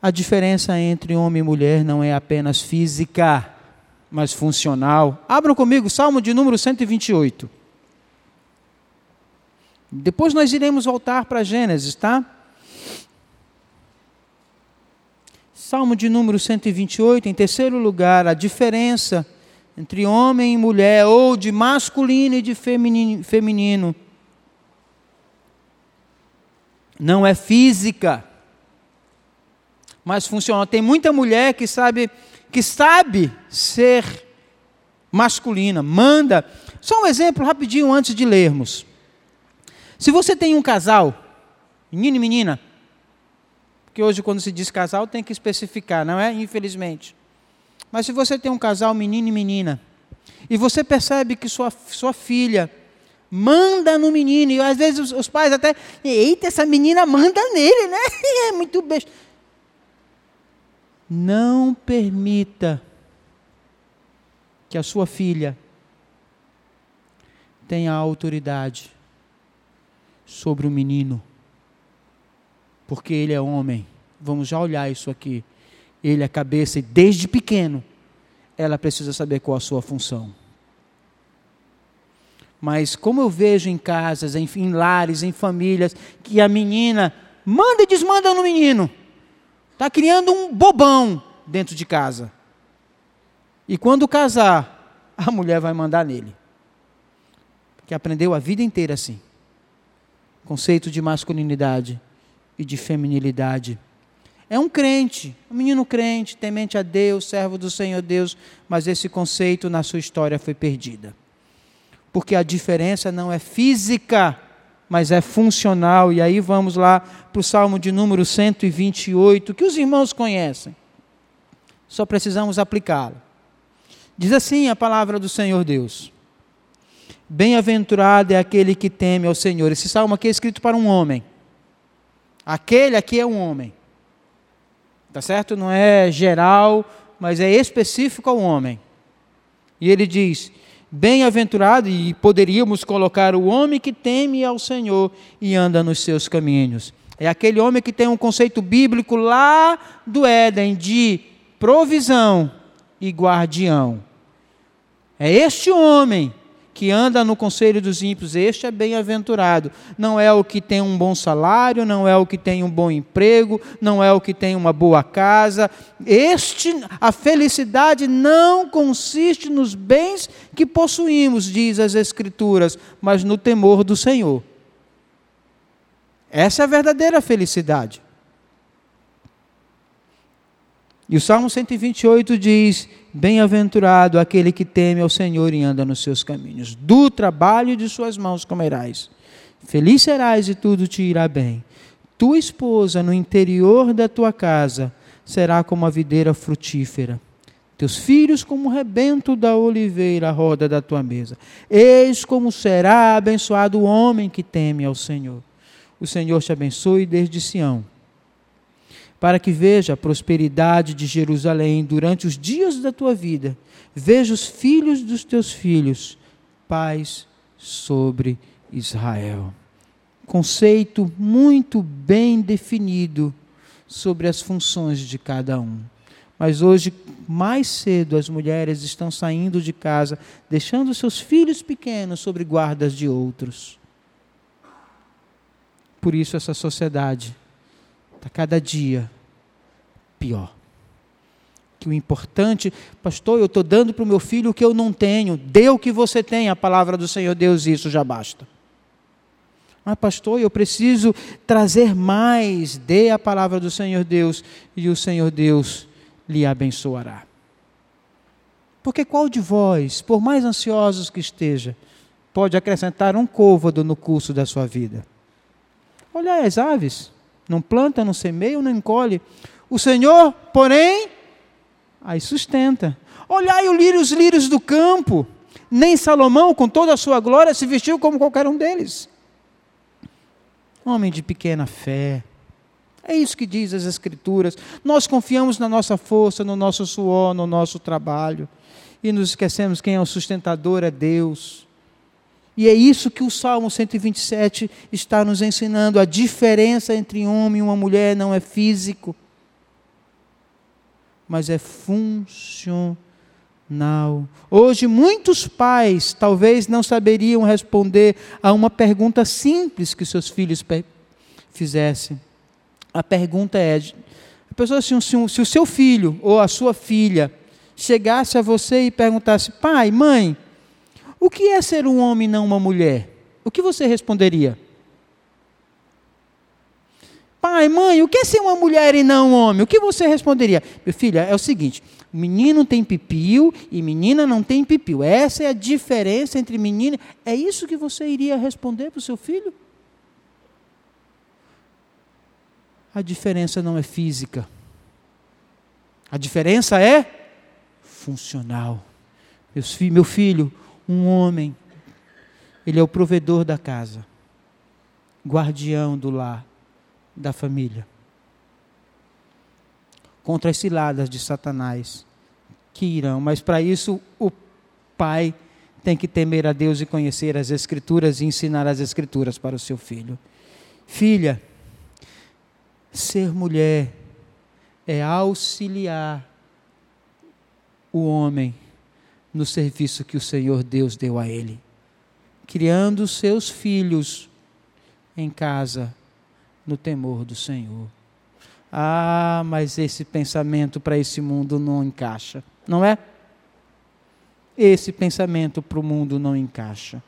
A diferença entre homem e mulher não é apenas física, mas funcional. Abram comigo Salmo de número 128. Depois nós iremos voltar para Gênesis, tá? Salmo de número 128, em terceiro lugar, a diferença entre homem e mulher, ou de masculino e de feminino, não é física, mas funciona. Tem muita mulher que sabe que sabe ser masculina, manda. Só um exemplo rapidinho antes de lermos. Se você tem um casal, menino e menina, porque hoje quando se diz casal tem que especificar, não é? Infelizmente. Mas se você tem um casal, menino e menina, e você percebe que sua, sua filha manda no menino, e às vezes os, os pais até, eita, essa menina manda nele, né? É muito besta. Não permita que a sua filha tenha autoridade sobre o menino, porque ele é homem. Vamos já olhar isso aqui. Ele é cabeça e desde pequeno ela precisa saber qual a sua função. Mas como eu vejo em casas, em, em lares, em famílias, que a menina manda e desmanda no menino. Está criando um bobão dentro de casa. E quando casar, a mulher vai mandar nele. Que aprendeu a vida inteira assim. Conceito de masculinidade e de feminilidade. É um crente, um menino crente, temente a Deus, servo do Senhor Deus, mas esse conceito na sua história foi perdida. Porque a diferença não é física, mas é funcional. E aí vamos lá para o Salmo de número 128, que os irmãos conhecem. Só precisamos aplicá-lo. Diz assim a palavra do Senhor Deus: Bem-aventurado é aquele que teme ao Senhor. Esse salmo aqui é escrito para um homem. Aquele aqui é um homem. Tá certo? Não é geral, mas é específico ao homem. E ele diz: Bem-aventurado, e poderíamos colocar o homem que teme ao Senhor e anda nos seus caminhos. É aquele homem que tem um conceito bíblico lá do Éden de provisão e guardião. É este homem que anda no conselho dos ímpios, este é bem-aventurado. Não é o que tem um bom salário, não é o que tem um bom emprego, não é o que tem uma boa casa. Este, a felicidade não consiste nos bens que possuímos, diz as Escrituras, mas no temor do Senhor. Essa é a verdadeira felicidade. E o Salmo 128 diz: Bem-aventurado aquele que teme ao Senhor e anda nos seus caminhos. Do trabalho de suas mãos comerás. Feliz serás e tudo te irá bem. Tua esposa no interior da tua casa será como a videira frutífera. Teus filhos como o rebento da oliveira à roda da tua mesa. Eis como será abençoado o homem que teme ao Senhor. O Senhor te abençoe desde Sião para que veja a prosperidade de Jerusalém durante os dias da tua vida. Veja os filhos dos teus filhos, paz sobre Israel. Conceito muito bem definido sobre as funções de cada um. Mas hoje, mais cedo, as mulheres estão saindo de casa, deixando seus filhos pequenos sobre guardas de outros. Por isso, essa sociedade está cada dia pior. Que o importante, pastor, eu estou dando para o meu filho o que eu não tenho, dê o que você tem, a palavra do Senhor Deus, isso já basta. Mas, pastor, eu preciso trazer mais, dê a palavra do Senhor Deus, e o Senhor Deus lhe abençoará. Porque qual de vós, por mais ansiosos que esteja, pode acrescentar um côvado no curso da sua vida? Olha as aves não planta, não semeia, não encolhe. O Senhor, porém, aí sustenta. Olhai os lírios do campo. Nem Salomão, com toda a sua glória, se vestiu como qualquer um deles. Homem de pequena fé. É isso que diz as Escrituras. Nós confiamos na nossa força, no nosso suor, no nosso trabalho. E nos esquecemos quem é o sustentador é Deus. E é isso que o Salmo 127 está nos ensinando. A diferença entre um homem e uma mulher não é físico, mas é funcional. Hoje, muitos pais talvez não saberiam responder a uma pergunta simples que seus filhos fizessem. A pergunta é: pessoa, se, se, se o seu filho ou a sua filha chegasse a você e perguntasse: pai, mãe, o que é ser um homem e não uma mulher? O que você responderia? Pai, mãe, o que é ser uma mulher e não um homem? O que você responderia? Meu filho, é o seguinte: menino tem pipio e menina não tem pipio. Essa é a diferença entre menina. É isso que você iria responder para o seu filho? A diferença não é física. A diferença é funcional. Meu filho, um homem, ele é o provedor da casa, guardião do lar da família. Contra as ciladas de Satanás que irão, mas para isso o pai tem que temer a Deus e conhecer as Escrituras e ensinar as Escrituras para o seu filho. Filha, ser mulher é auxiliar o homem no serviço que o Senhor Deus deu a ele, criando seus filhos em casa no temor do Senhor. Ah, mas esse pensamento para esse mundo não encaixa, não é? Esse pensamento para o mundo não encaixa.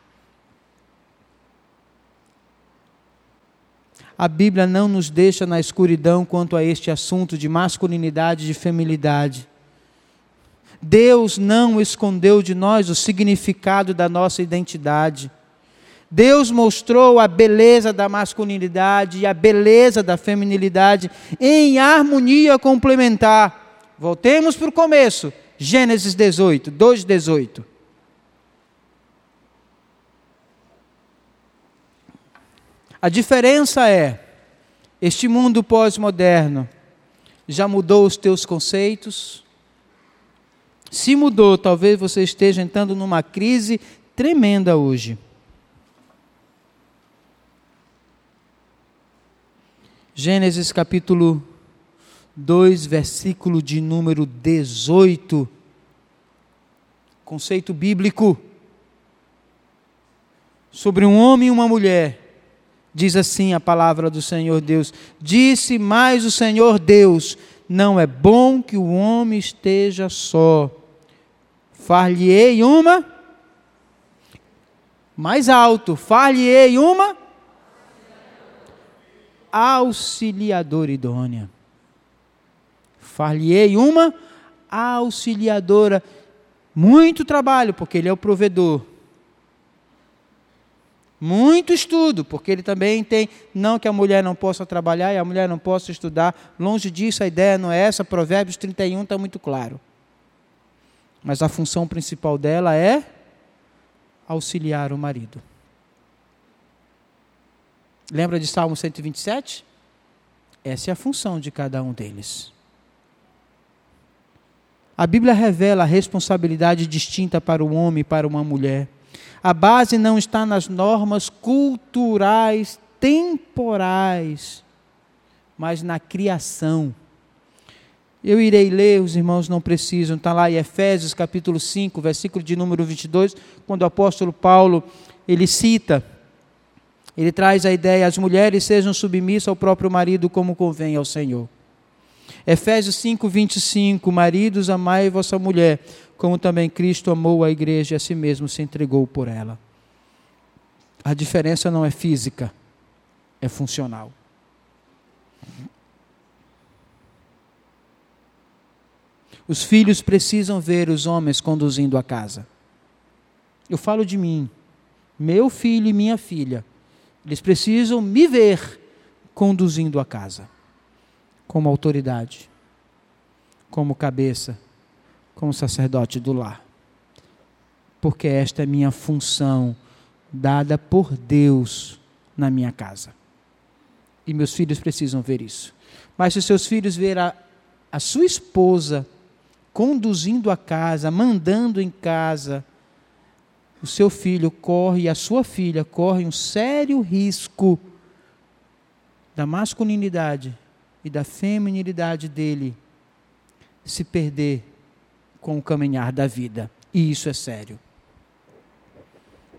A Bíblia não nos deixa na escuridão quanto a este assunto de masculinidade e de feminilidade. Deus não escondeu de nós o significado da nossa identidade. Deus mostrou a beleza da masculinidade e a beleza da feminilidade em harmonia complementar. Voltemos para o começo, Gênesis 18, 2, 18. A diferença é: este mundo pós-moderno já mudou os teus conceitos? Se mudou, talvez você esteja entrando numa crise tremenda hoje. Gênesis capítulo 2, versículo de número 18. Conceito bíblico sobre um homem e uma mulher. Diz assim a palavra do Senhor Deus: Disse mais o Senhor Deus: Não é bom que o homem esteja só. Far-lhe-ei uma mais alto, far-lhe-ei uma auxiliadora idônea. Far-lhe-ei uma auxiliadora. Muito trabalho, porque ele é o provedor. Muito estudo, porque ele também tem. Não que a mulher não possa trabalhar e a mulher não possa estudar. Longe disso, a ideia não é essa. Provérbios 31 está muito claro. Mas a função principal dela é auxiliar o marido. Lembra de Salmo 127? Essa é a função de cada um deles. A Bíblia revela a responsabilidade distinta para o homem e para uma mulher. A base não está nas normas culturais temporais, mas na criação. Eu irei ler, os irmãos não precisam, está lá em Efésios capítulo 5, versículo de número 22, quando o apóstolo Paulo, ele cita ele traz a ideia: as mulheres sejam submissas ao próprio marido como convém ao Senhor. Efésios 5, 25: Maridos, amai vossa mulher, como também Cristo amou a igreja e a si mesmo se entregou por ela. A diferença não é física, é funcional. Os filhos precisam ver os homens conduzindo a casa. Eu falo de mim, meu filho e minha filha. Eles precisam me ver conduzindo a casa, como autoridade, como cabeça, como sacerdote do lar. Porque esta é minha função dada por Deus na minha casa. E meus filhos precisam ver isso. Mas se seus filhos ver a, a sua esposa conduzindo a casa, mandando em casa, o seu filho corre, a sua filha corre um sério risco da masculinidade e da feminilidade dele se perder com o caminhar da vida. E isso é sério.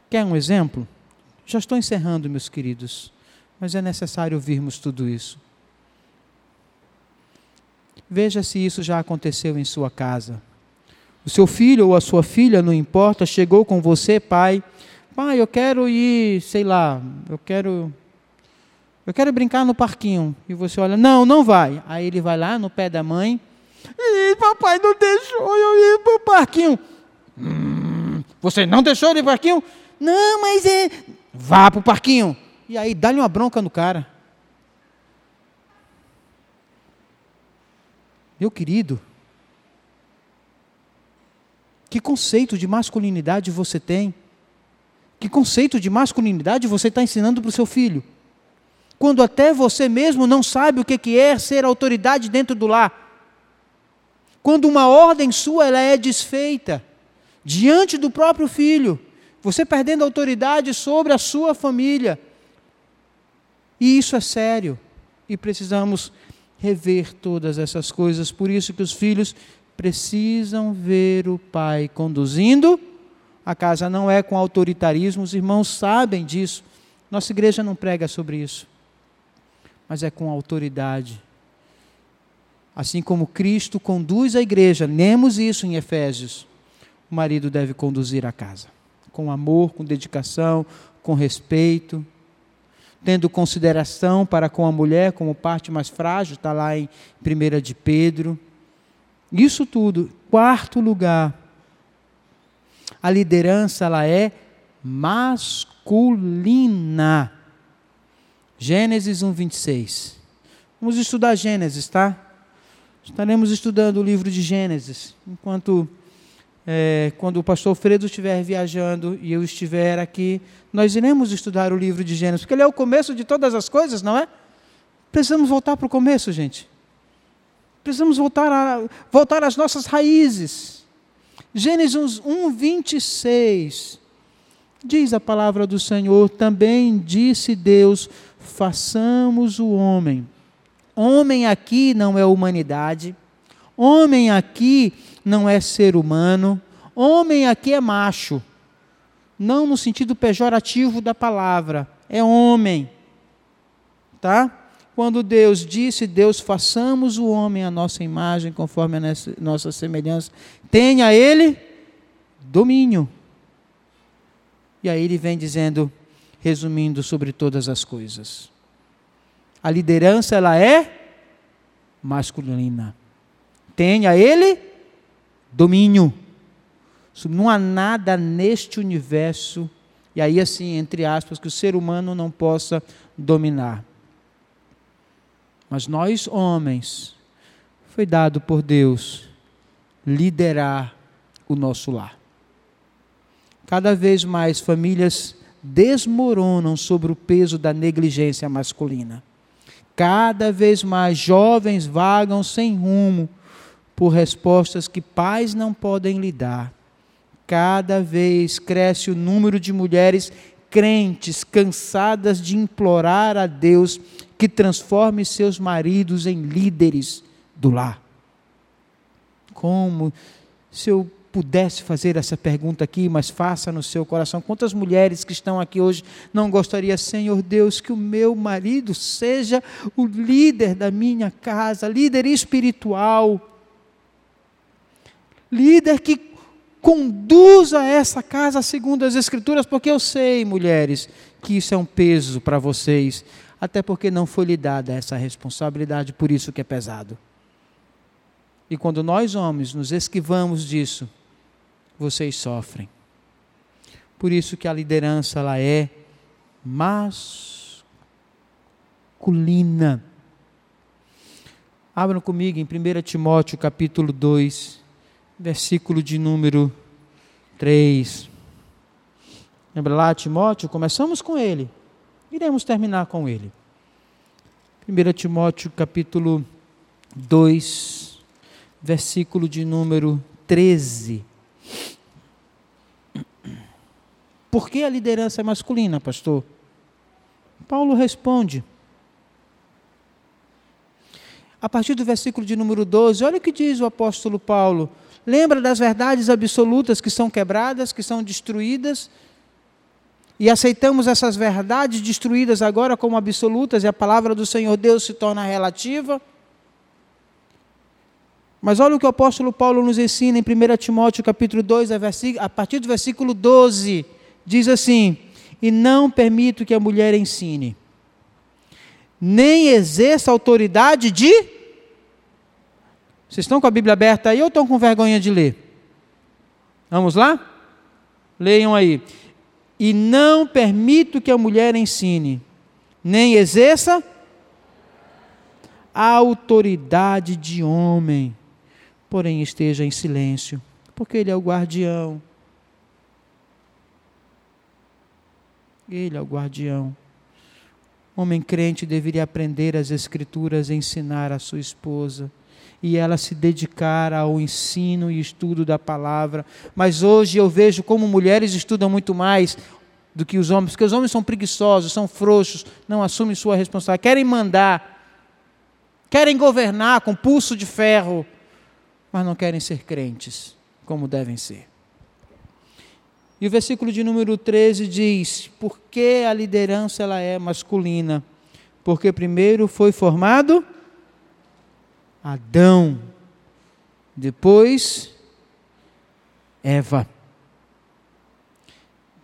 Quer um exemplo? Já estou encerrando, meus queridos, mas é necessário ouvirmos tudo isso. Veja se isso já aconteceu em sua casa. O seu filho ou a sua filha, não importa, chegou com você, pai. Pai, eu quero ir, sei lá, eu quero eu quero brincar no parquinho. E você olha, não, não vai. Aí ele vai lá no pé da mãe. E papai não deixou eu ir para o parquinho. Hum, você não deixou ele ir para o parquinho? Não, mas é. Vá para o parquinho. E aí dá-lhe uma bronca no cara. Meu querido, que conceito de masculinidade você tem? Que conceito de masculinidade você está ensinando para o seu filho? quando até você mesmo não sabe o que é ser autoridade dentro do lar. Quando uma ordem sua ela é desfeita diante do próprio filho, você perdendo autoridade sobre a sua família. E isso é sério. E precisamos rever todas essas coisas. Por isso que os filhos precisam ver o pai conduzindo. A casa não é com autoritarismo, os irmãos sabem disso. Nossa igreja não prega sobre isso mas é com autoridade. Assim como Cristo conduz a igreja, lemos isso em Efésios, o marido deve conduzir a casa, com amor, com dedicação, com respeito, tendo consideração para com a mulher como parte mais frágil, está lá em 1 de Pedro. Isso tudo. Quarto lugar, a liderança ela é masculina. Gênesis 1, 26. Vamos estudar Gênesis, tá? Estaremos estudando o livro de Gênesis, enquanto é, quando o pastor Fredo estiver viajando e eu estiver aqui, nós iremos estudar o livro de Gênesis, porque ele é o começo de todas as coisas, não é? Precisamos voltar para o começo, gente. Precisamos voltar, a, voltar às nossas raízes. Gênesis 1, 26. Diz a palavra do Senhor: também disse Deus: façamos o homem. Homem aqui não é humanidade, homem aqui não é ser humano, homem aqui é macho. Não no sentido pejorativo da palavra, é homem. Tá? Quando Deus disse, Deus façamos o homem à nossa imagem, conforme a nossa semelhança, tenha ele domínio. E aí ele vem dizendo: resumindo sobre todas as coisas. A liderança ela é masculina. Tenha ele domínio. Não há nada neste universo, e aí assim, entre aspas, que o ser humano não possa dominar. Mas nós, homens, foi dado por Deus liderar o nosso lar. Cada vez mais famílias desmoronam sobre o peso da negligência masculina. Cada vez mais jovens vagam sem rumo por respostas que pais não podem lhe dar. Cada vez cresce o número de mulheres crentes cansadas de implorar a Deus que transforme seus maridos em líderes do lar. Como se eu pudesse fazer essa pergunta aqui, mas faça no seu coração. Quantas mulheres que estão aqui hoje não gostariam, Senhor Deus, que o meu marido seja o líder da minha casa, líder espiritual, líder que conduza essa casa segundo as Escrituras, porque eu sei, mulheres, que isso é um peso para vocês, até porque não foi lhe dada essa responsabilidade, por isso que é pesado. E quando nós homens nos esquivamos disso, vocês sofrem. Por isso que a liderança ela é masculina. Abram comigo em 1 Timóteo capítulo 2, versículo de número 3. Lembra lá, Timóteo? Começamos com ele. Iremos terminar com ele. 1 Timóteo capítulo 2, versículo de número 13. Por que a liderança é masculina, pastor? Paulo responde. A partir do versículo de número 12, olha o que diz o apóstolo Paulo. Lembra das verdades absolutas que são quebradas, que são destruídas? E aceitamos essas verdades destruídas agora como absolutas e a palavra do Senhor Deus se torna relativa? Mas olha o que o apóstolo Paulo nos ensina em 1 Timóteo capítulo 2, a partir do versículo 12, diz assim: "E não permito que a mulher ensine, nem exerça autoridade de Vocês estão com a Bíblia aberta aí ou estão com vergonha de ler? Vamos lá? Leiam aí. E não permito que a mulher ensine, nem exerça a autoridade de homem, porém esteja em silêncio, porque ele é o guardião. Ele é o guardião. Homem crente deveria aprender as Escrituras e ensinar a sua esposa. E ela se dedicar ao ensino e estudo da palavra. Mas hoje eu vejo como mulheres estudam muito mais do que os homens, porque os homens são preguiçosos, são frouxos, não assumem sua responsabilidade, querem mandar, querem governar com pulso de ferro, mas não querem ser crentes como devem ser. E o versículo de número 13 diz: Por que a liderança ela é masculina? Porque primeiro foi formado Adão, depois Eva.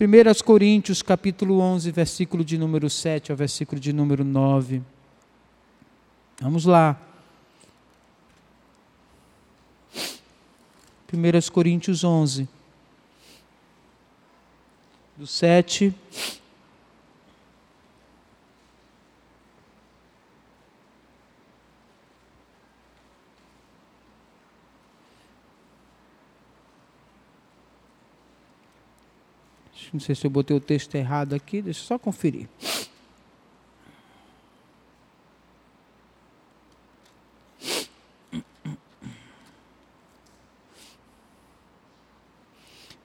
1 Coríntios capítulo 11, versículo de número 7 ao versículo de número 9. Vamos lá. 1 Coríntios 11, do 7 Não sei se eu botei o texto errado aqui, deixa eu só conferir.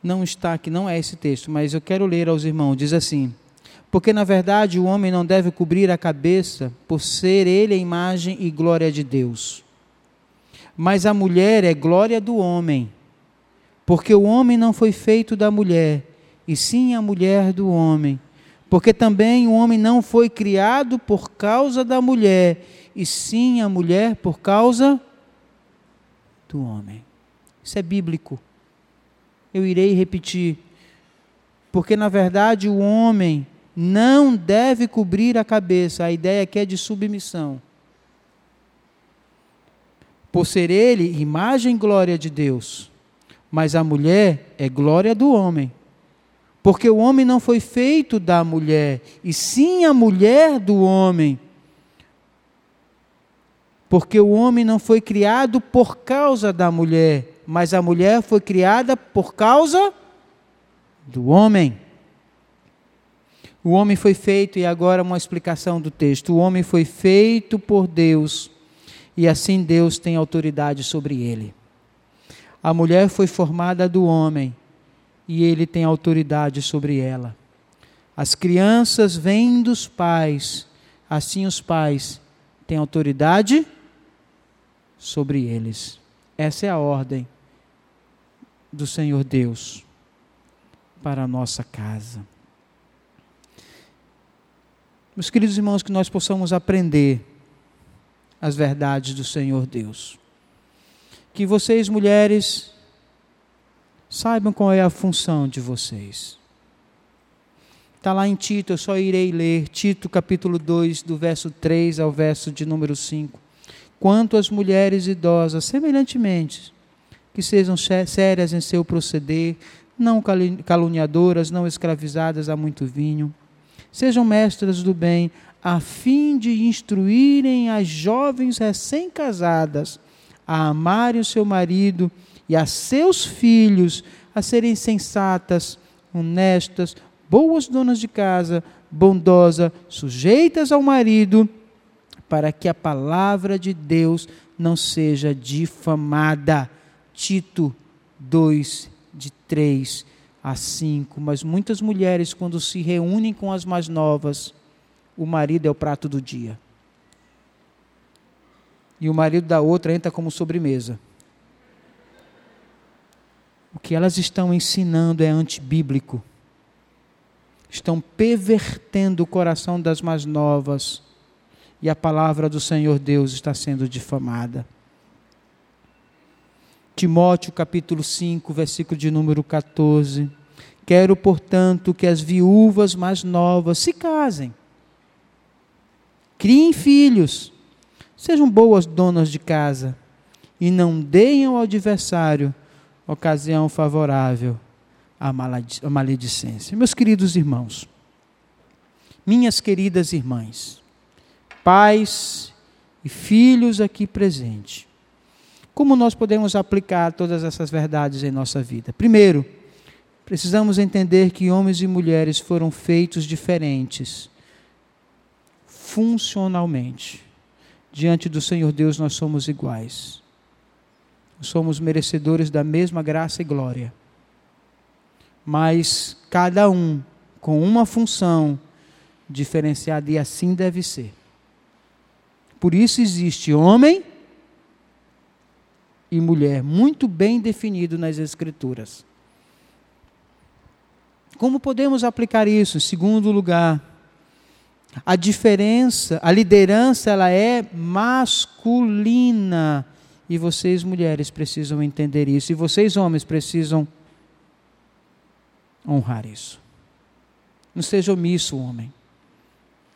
Não está aqui, não é esse texto, mas eu quero ler aos irmãos. Diz assim: Porque na verdade o homem não deve cobrir a cabeça, por ser ele a imagem e glória de Deus. Mas a mulher é glória do homem, porque o homem não foi feito da mulher e sim a mulher do homem. Porque também o homem não foi criado por causa da mulher, e sim a mulher por causa do homem. Isso é bíblico. Eu irei repetir. Porque na verdade o homem não deve cobrir a cabeça, a ideia aqui é de submissão. Por ser ele imagem e glória de Deus, mas a mulher é glória do homem. Porque o homem não foi feito da mulher, e sim a mulher do homem. Porque o homem não foi criado por causa da mulher, mas a mulher foi criada por causa do homem. O homem foi feito, e agora uma explicação do texto: o homem foi feito por Deus, e assim Deus tem autoridade sobre ele. A mulher foi formada do homem, e ele tem autoridade sobre ela. As crianças vêm dos pais, assim os pais têm autoridade sobre eles. Essa é a ordem do Senhor Deus para a nossa casa. Meus queridos irmãos, que nós possamos aprender as verdades do Senhor Deus. Que vocês, mulheres, Saibam qual é a função de vocês. Está lá em Tito, eu só irei ler, Tito capítulo 2, do verso 3 ao verso de número 5. Quanto às mulheres idosas, semelhantemente, que sejam sérias em seu proceder, não caluniadoras, não escravizadas a muito vinho, sejam mestras do bem, a fim de instruírem as jovens recém-casadas a amarem o seu marido e a seus filhos a serem sensatas, honestas, boas donas de casa, bondosa, sujeitas ao marido, para que a palavra de Deus não seja difamada. Tito 2, de 3 a 5. Mas muitas mulheres, quando se reúnem com as mais novas, o marido é o prato do dia. E o marido da outra entra como sobremesa. O que elas estão ensinando é antibíblico. Estão pervertendo o coração das mais novas. E a palavra do Senhor Deus está sendo difamada. Timóteo capítulo 5, versículo de número 14. Quero, portanto, que as viúvas mais novas se casem, criem filhos, sejam boas donas de casa e não deem ao adversário ocasião favorável à maledicência. Meus queridos irmãos, minhas queridas irmãs, pais e filhos aqui presentes, como nós podemos aplicar todas essas verdades em nossa vida? Primeiro, precisamos entender que homens e mulheres foram feitos diferentes, funcionalmente. Diante do Senhor Deus, nós somos iguais somos merecedores da mesma graça e glória. Mas cada um com uma função diferenciada e assim deve ser. Por isso existe homem e mulher muito bem definido nas escrituras. Como podemos aplicar isso? Em segundo lugar, a diferença, a liderança, ela é masculina e vocês, mulheres, precisam entender isso. E vocês, homens, precisam honrar isso. Não seja omisso, homem.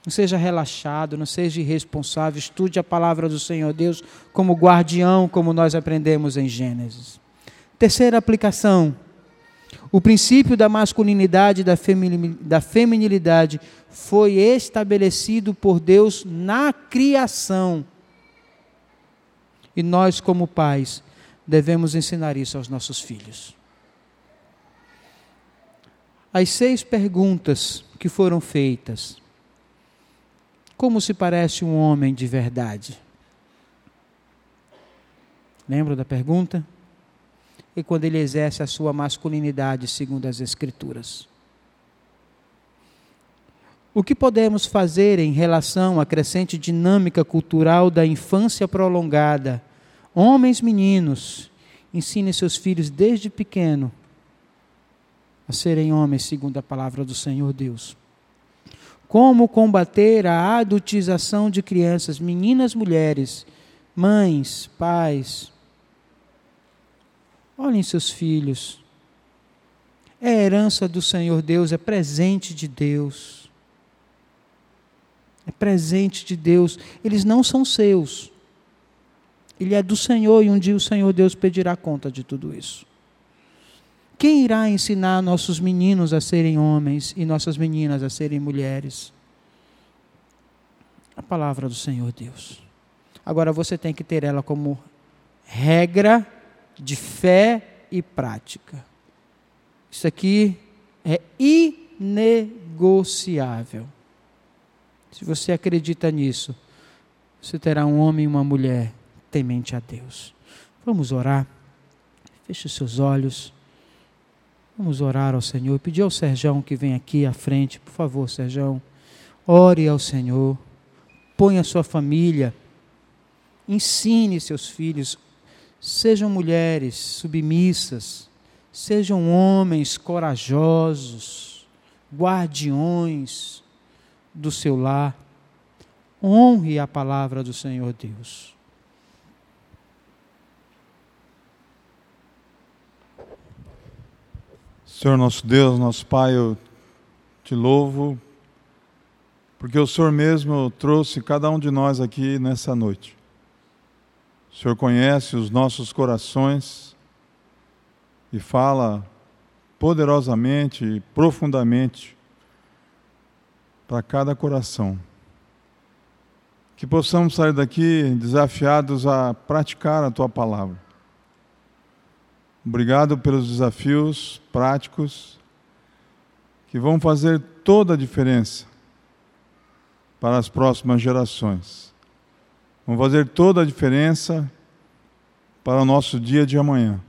Não seja relaxado, não seja irresponsável. Estude a palavra do Senhor Deus como guardião, como nós aprendemos em Gênesis. Terceira aplicação. O princípio da masculinidade e da feminilidade foi estabelecido por Deus na criação. E nós, como pais, devemos ensinar isso aos nossos filhos. As seis perguntas que foram feitas. Como se parece um homem de verdade? Lembra da pergunta? E quando ele exerce a sua masculinidade segundo as Escrituras. O que podemos fazer em relação à crescente dinâmica cultural da infância prolongada? Homens, meninos, ensinem seus filhos desde pequeno a serem homens segundo a palavra do Senhor Deus. Como combater a adultização de crianças, meninas, mulheres, mães, pais. Olhem seus filhos. É herança do Senhor Deus, é presente de Deus é presente de Deus, eles não são seus. Ele é do Senhor e um dia o Senhor Deus pedirá conta de tudo isso. Quem irá ensinar nossos meninos a serem homens e nossas meninas a serem mulheres? A palavra do Senhor Deus. Agora você tem que ter ela como regra de fé e prática. Isso aqui é inegociável. Se você acredita nisso, você terá um homem e uma mulher temente a Deus. Vamos orar. Feche seus olhos. Vamos orar ao Senhor. Pedir ao Serjão que vem aqui à frente, por favor, Serjão. Ore ao Senhor. Ponha a sua família. Ensine seus filhos. Sejam mulheres submissas. Sejam homens corajosos, guardiões do seu lar. Honre a palavra do Senhor Deus. Senhor nosso Deus, nosso Pai, eu te louvo, porque o Senhor mesmo trouxe cada um de nós aqui nessa noite. O Senhor conhece os nossos corações e fala poderosamente e profundamente para cada coração. Que possamos sair daqui desafiados a praticar a tua palavra. Obrigado pelos desafios práticos que vão fazer toda a diferença para as próximas gerações. Vão fazer toda a diferença para o nosso dia de amanhã.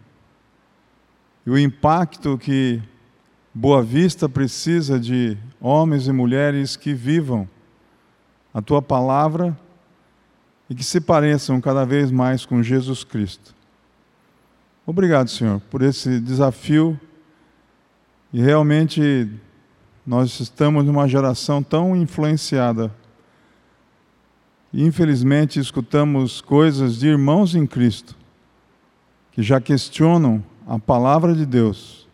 E o impacto que Boa Vista precisa de homens e mulheres que vivam a tua palavra e que se pareçam cada vez mais com Jesus Cristo. Obrigado, Senhor, por esse desafio. E realmente nós estamos numa geração tão influenciada. Infelizmente escutamos coisas de irmãos em Cristo que já questionam a palavra de Deus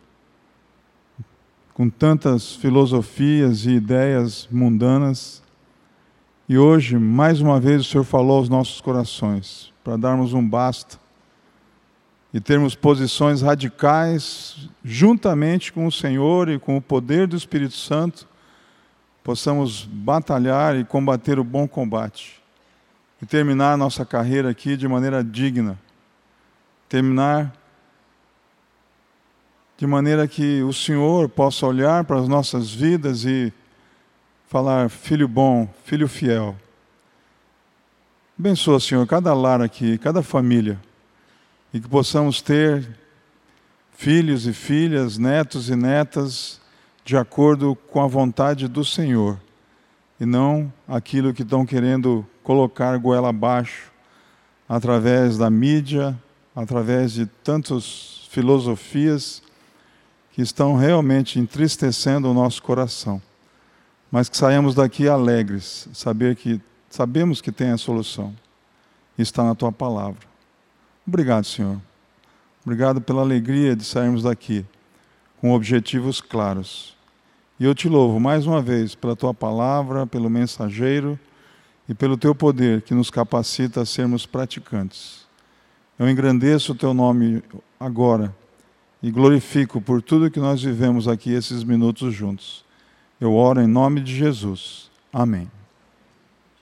com tantas filosofias e ideias mundanas. E hoje, mais uma vez, o Senhor falou aos nossos corações para darmos um basta e termos posições radicais juntamente com o Senhor e com o poder do Espírito Santo, possamos batalhar e combater o bom combate e terminar nossa carreira aqui de maneira digna. Terminar de maneira que o Senhor possa olhar para as nossas vidas e falar: filho bom, filho fiel. Abençoa, Senhor, cada lar aqui, cada família, e que possamos ter filhos e filhas, netos e netas, de acordo com a vontade do Senhor, e não aquilo que estão querendo colocar goela abaixo através da mídia, através de tantas filosofias que estão realmente entristecendo o nosso coração. Mas que saímos daqui alegres, saber que sabemos que tem a solução. Está na tua palavra. Obrigado, Senhor. Obrigado pela alegria de sairmos daqui com objetivos claros. E eu te louvo mais uma vez pela tua palavra, pelo mensageiro e pelo teu poder que nos capacita a sermos praticantes. Eu engrandeço o teu nome agora e glorifico por tudo que nós vivemos aqui esses minutos juntos. Eu oro em nome de Jesus. Amém.